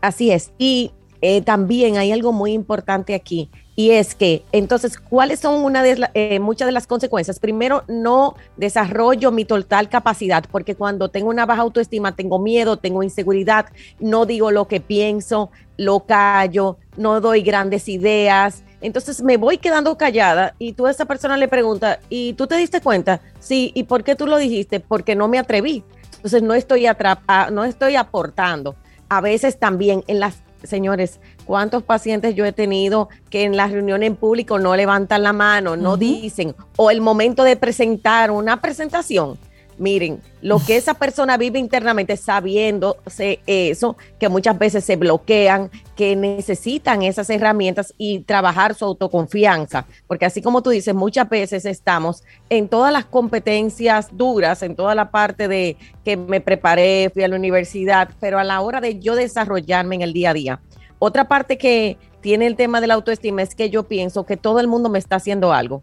Así, es. Y eh, también hay algo muy importante aquí y es que, entonces, ¿cuáles son una de eh, muchas de las consecuencias? Primero, no desarrollo mi total capacidad, porque cuando tengo una baja autoestima, tengo miedo, tengo inseguridad, no digo lo que pienso, lo callo, no doy grandes ideas. Entonces me voy quedando callada y tú a esa persona le preguntas, ¿y tú te diste cuenta? Sí, ¿y por qué tú lo dijiste? Porque no me atreví. Entonces no estoy, atrapa, no estoy aportando. A veces también en las señores, ¿cuántos pacientes yo he tenido que en la reunión en público no levantan la mano, no dicen, o el momento de presentar una presentación? Miren, lo que esa persona vive internamente sabiéndose eso, que muchas veces se bloquean, que necesitan esas herramientas y trabajar su autoconfianza, porque así como tú dices, muchas veces estamos en todas las competencias duras, en toda la parte de que me preparé, fui a la universidad, pero a la hora de yo desarrollarme en el día a día. Otra parte que tiene el tema de la autoestima es que yo pienso que todo el mundo me está haciendo algo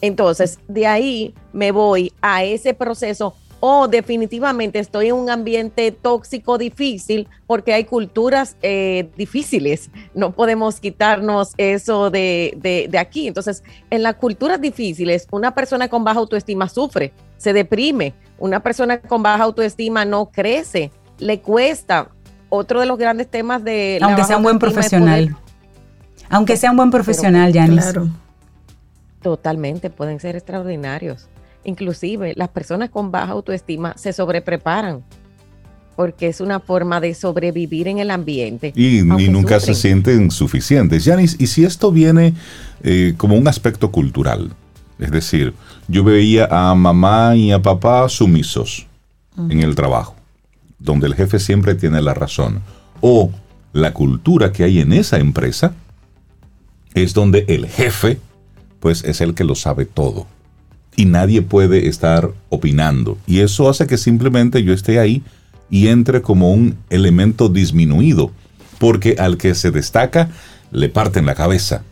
entonces, de ahí me voy a ese proceso o definitivamente estoy en un ambiente tóxico difícil porque hay culturas eh, difíciles. No podemos quitarnos eso de, de, aquí. Entonces, en las culturas difíciles, una persona con baja autoestima sufre, se deprime. Una persona con baja autoestima no crece, le cuesta. Otro de los grandes temas de... Aunque sea un buen profesional. Aunque sea un buen profesional, Janis. Claro. Totalmente, pueden ser extraordinarios. Inclusive las personas con baja autoestima se sobrepreparan porque es una forma de sobrevivir en el ambiente. Y, nunca se sienten suficientes. Yanis, ¿y si esto viene eh, como un aspecto cultural? Es decir, yo veía a mamá y a papá sumisos en el trabajo, donde el jefe siempre tiene la razón. O la cultura que hay en esa empresa es donde el jefe pues es el que lo sabe todo. Y nadie puede estar opinando. Y eso hace que simplemente yo esté ahí y entre como un elemento disminuido. Porque al que se destaca le parten la cabeza.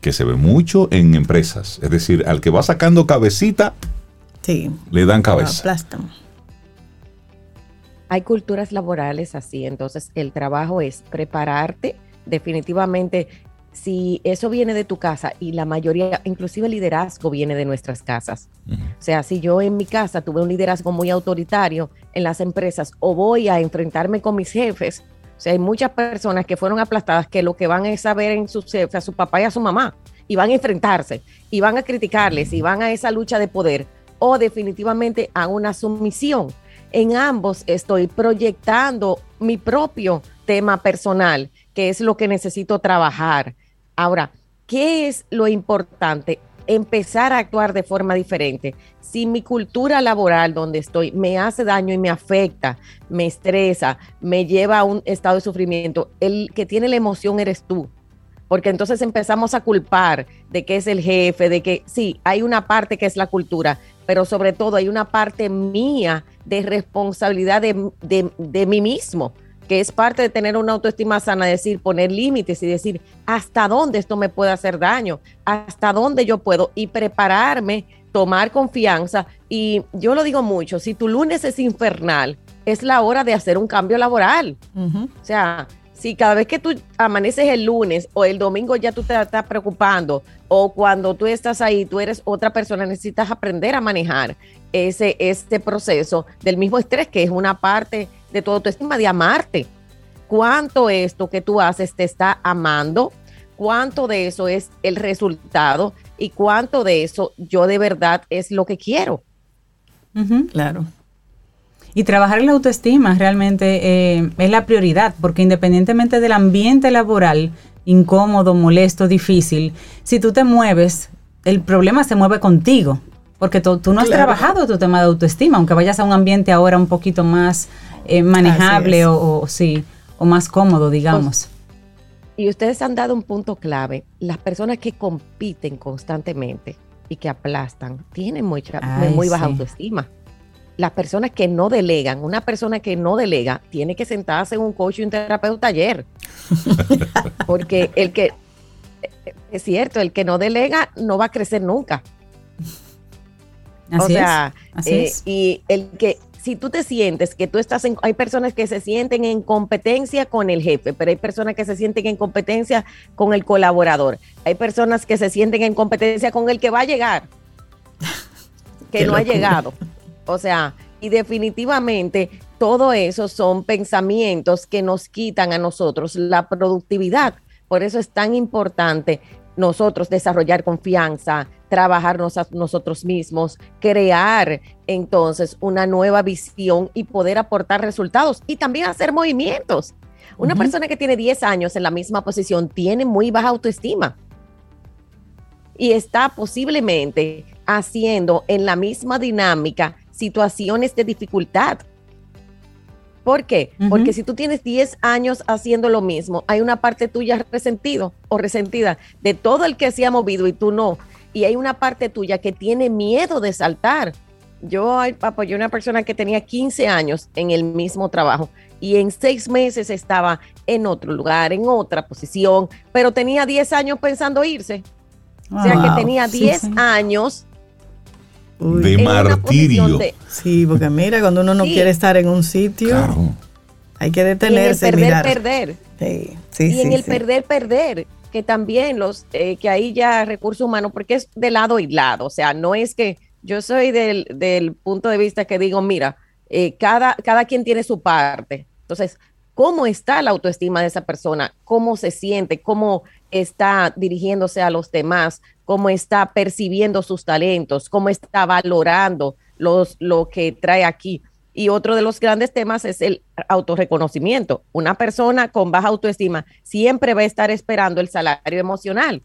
Que se ve mucho en empresas. Es decir, al que va sacando cabecita, sí, le dan cabeza. Hay culturas laborales así, entonces el trabajo es prepararte definitivamente si eso viene de tu casa y la mayoría, inclusive el liderazgo viene de nuestras casas. O sea, si yo en mi casa tuve un liderazgo muy autoritario en las empresas o voy a enfrentarme con mis jefes, o sea, hay muchas personas que fueron aplastadas que lo que van es saber en sus jefes, a su papá y a su mamá, y van a enfrentarse, y van a criticarles, y van a esa lucha de poder, o definitivamente a una sumisión. En ambos estoy proyectando mi propio tema personal, que es lo que necesito trabajar Ahora, ¿qué es lo importante? Empezar a actuar de forma diferente. Si mi cultura laboral donde estoy me hace daño y me afecta, me estresa, me lleva a un estado de sufrimiento, el que tiene la emoción eres tú. Porque entonces empezamos a culpar de que es el jefe, de que sí, hay una parte que es la cultura, pero sobre todo hay una parte mía de responsabilidad de, de mí mismo que es parte de tener una autoestima sana, decir, poner límites y decir hasta dónde esto me puede hacer daño, hasta dónde yo puedo y prepararme, tomar confianza. Y yo lo digo mucho, si tu lunes es infernal, es la hora de hacer un cambio laboral. O sea, si cada vez que tú amaneces el lunes o el domingo ya tú te estás preocupando o cuando tú estás ahí, tú eres otra persona, necesitas aprender a manejar ese, este proceso del mismo estrés, que es una parte de tu autoestima, de amarte. ¿Cuánto esto que tú haces te está amando? ¿Cuánto de eso es el resultado? ¿Y cuánto de eso yo de verdad es lo que quiero? claro. Y trabajar en la autoestima realmente eh, es la prioridad, porque independientemente del ambiente laboral, incómodo, molesto, difícil, si tú te mueves, el problema se mueve contigo. Porque tú, no has trabajado tu tema de autoestima, aunque vayas a un ambiente ahora un poquito más eh, manejable o, sí, o más cómodo, digamos. y ustedes han dado un punto clave. Las personas que compiten constantemente y que aplastan tienen mucha, muy baja autoestima. Las personas que no delegan, una persona que no delega tiene que sentarse en un coach y un terapeuta ayer. Porque el que, es cierto, el que no delega no va a crecer nunca. Así o sea, eh, y el que si tú te sientes que tú estás en, hay personas que se sienten en competencia con el jefe, pero hay personas que se sienten en competencia con el colaborador. Hay personas que se sienten en competencia con el que va a llegar, que no ha llegado. O sea, y definitivamente todo eso son pensamientos que nos quitan a nosotros la productividad. Por eso es tan importante nosotros desarrollar confianza, trabajarnos a nosotros mismos, crear entonces una nueva visión y poder aportar resultados y también hacer movimientos. Una persona que tiene 10 años en la misma posición tiene muy baja autoestima y está posiblemente haciendo en la misma dinámica situaciones de dificultad ¿Por qué? Porque si tú tienes 10 años haciendo lo mismo, hay una parte tuya resentido o resentida de todo el que se ha movido y tú no. Y hay una parte tuya que tiene miedo de saltar. Yo apoyé a una persona que tenía 15 años en el mismo trabajo y en seis meses estaba en otro lugar, en otra posición, pero tenía 10 años pensando irse. o sea que tenía 10 años de martirio. Sí, porque mira, cuando uno no quiere estar en un sitio, hay que detenerse. Y en el perder, perder. Sí, sí, y en el perder, perder, que también los, eh, que ahí ya recursos humanos, porque es de lado y lado, o sea, no es que yo soy del, del punto de vista que digo, mira, eh, cada, cada quien tiene su parte. Entonces, ¿cómo está la autoestima de esa persona? ¿Cómo se siente? ¿Cómo está dirigiéndose a los demás? cómo está percibiendo sus talentos, cómo está valorando los, lo que trae aquí. Y otro de los grandes temas es el autorreconocimiento. Una persona con baja autoestima siempre va a estar esperando el salario emocional.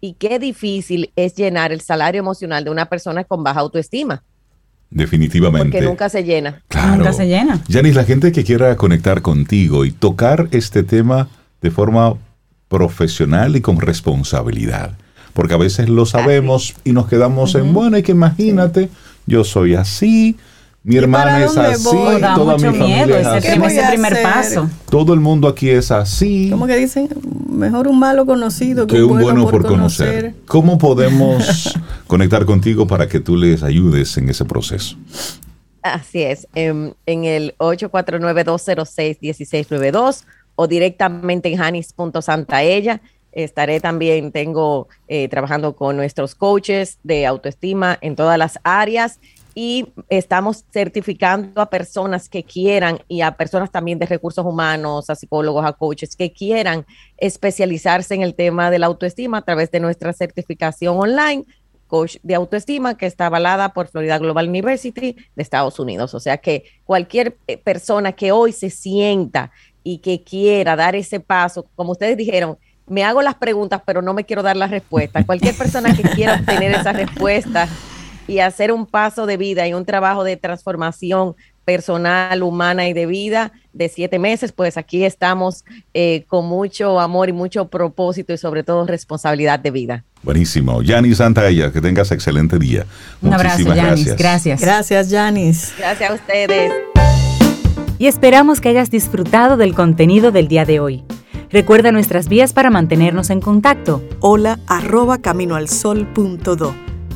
Y qué difícil es llenar el salario emocional de una persona con baja autoestima. Definitivamente. Porque nunca se llena. Nunca se llena. Yanis, la gente que quiera conectar contigo y tocar este tema de forma profesional y con responsabilidad porque a veces lo sabemos y nos quedamos en, bueno, y que imagínate, yo soy así, mi hermana es así, toda mi familia es así. Ese primer paso. Todo el mundo aquí es así. ¿Cómo que dicen? Mejor un malo conocido que, un bueno, por, conocer. ¿Cómo podemos conectar contigo para que tú les ayudes en ese proceso? Así es, en, en el 849-206-1692 o directamente en janis.santaella Estaré también, tengo eh, trabajando con nuestros coaches de autoestima en todas las áreas y estamos certificando a personas que quieran y a personas también de recursos humanos, a psicólogos, a coaches que quieran especializarse en el tema de la autoestima a través de nuestra certificación online, coach de autoestima, que está avalada por Florida Global University de Estados Unidos. O sea que cualquier eh, persona que hoy se sienta y que quiera dar ese paso, como ustedes dijeron, me hago las preguntas, pero no me quiero dar las respuestas. Cualquier persona que quiera tener esas respuestas y hacer un paso de vida y un trabajo de transformación personal, humana y de vida de siete meses, pues aquí estamos eh, con mucho amor y mucho propósito y sobre todo responsabilidad de vida. Buenísimo. Yanis Santalla, que tengas excelente día. Un abrazo, Yanis. Gracias. Gracias, Yanis. Gracias a ustedes. Y esperamos que hayas disfrutado del contenido del día de hoy. Recuerda nuestras vías para mantenernos en contacto. Hola arroba caminoalsol.do.